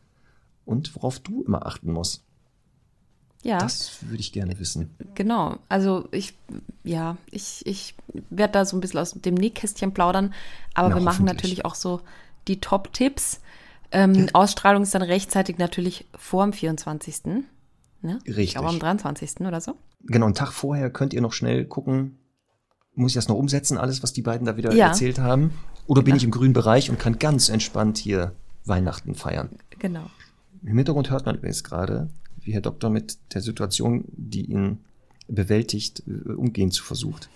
und worauf du immer achten musst. Ja. Das würde ich gerne wissen. Genau. Also ich, ja, ich, ich werde da so ein bisschen aus dem Nähkästchen plaudern, aber Na, wir machen natürlich auch so die Top-Tipps. Ähm, Ausstrahlung ist dann rechtzeitig natürlich vor dem 24. Ne? Richtig. Ich glaube am 23. oder so. Genau, einen Tag vorher könnt ihr noch schnell gucken, muss ich das noch umsetzen, alles, was die beiden da wieder ja. erzählt haben? Oder bin genau. ich im grünen Bereich und kann ganz entspannt hier Weihnachten feiern? Genau. Im Hintergrund hört man übrigens gerade wie Herr Doktor mit der Situation, die ihn bewältigt, äh, umgehen zu versucht.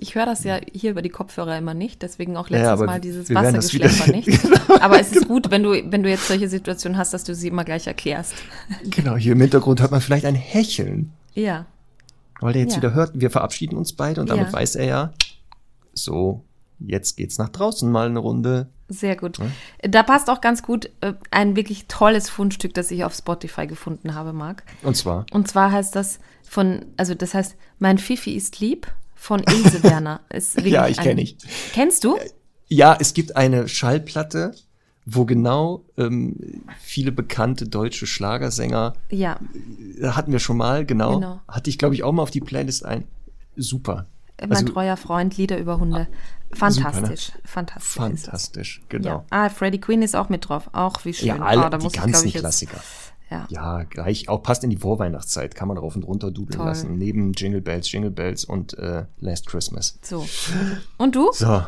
Ich höre das ja hier über die Kopfhörer immer nicht, deswegen auch letztes ja, Mal dieses Wassergeschlepper nicht. Aber es ist gut, wenn du, wenn du jetzt solche Situationen hast, dass du sie immer gleich erklärst. Genau, hier im Hintergrund hört man vielleicht ein Hecheln. Ja. Weil der jetzt ja. wieder hört, wir verabschieden uns beide und damit ja. weiß er ja, so jetzt geht's nach draußen mal eine Runde. Sehr gut. Da passt auch ganz gut äh, ein wirklich tolles Fundstück, das ich auf Spotify gefunden habe, Marc. Und zwar, Und zwar heißt das von, also das heißt, Mein Fifi ist lieb von Ilse Werner. Ja, ich ein- kenn ich. Kennst du? ja, es gibt eine Schallplatte, wo genau ähm, viele bekannte deutsche Schlagersänger, Ja. da hatten wir schon mal, genau, Genau. hatte ich glaube ich auch mal auf die Playlist ein. Super. Mein Also- treuer Freund, Lieder über Hunde. Fantastisch. Fantastisch. ist es. Fantastisch, genau. Ja. Ah, Freddie Quinn ist auch mit drauf. Auch wie schön. Ja, alle, Ah, da die muss ich, ganzen ich, jetzt- Klassiker. Ja. Ja, gleich auch passt in die Vorweihnachtszeit, kann man rauf und runter dudeln Toll. lassen. Neben Jingle Bells, Jingle Bells und äh, Last Christmas. So. Und du? So,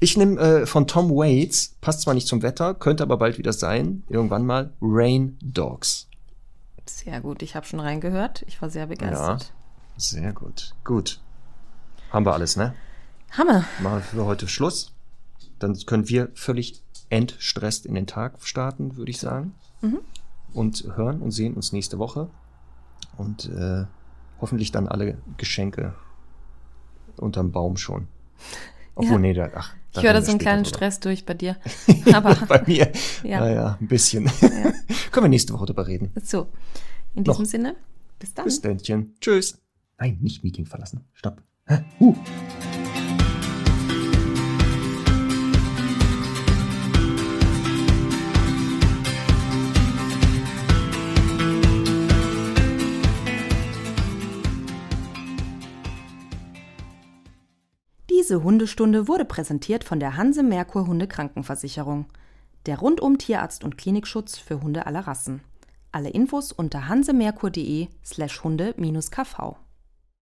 ich nehme äh, von Tom Waits, passt zwar nicht zum Wetter, könnte aber bald wieder sein, irgendwann mal, Rain Dogs. Sehr gut. Ich habe schon reingehört. Ich war sehr begeistert. Sehr gut. Gut. Haben wir alles, ne? Hammer. Machen wir für heute Schluss. Dann können wir völlig entstresst in den Tag starten, würde ich sagen. Mhm. Und hören und sehen uns nächste Woche. Und äh, hoffentlich dann alle Geschenke unterm Baum schon. Obwohl, Ja. nee, da, ach. Ich höre da so einen kleinen drüber. Stress durch bei dir. Aber Bei mir. Ja. Ja, ja, ein bisschen. Können wir nächste Woche drüber reden. so. In Noch. diesem Sinne, bis dann. Bis Ständchen. Tschüss. Nein, nicht Meeting verlassen. Stopp. Hä? Huh. Diese Hundestunde wurde präsentiert von der Hanse Merkur Hunde Krankenversicherung. Der rundum Tierarzt und Klinikschutz für Hunde aller Rassen. Alle Infos unter hansemerkur.de slash hunde-kv.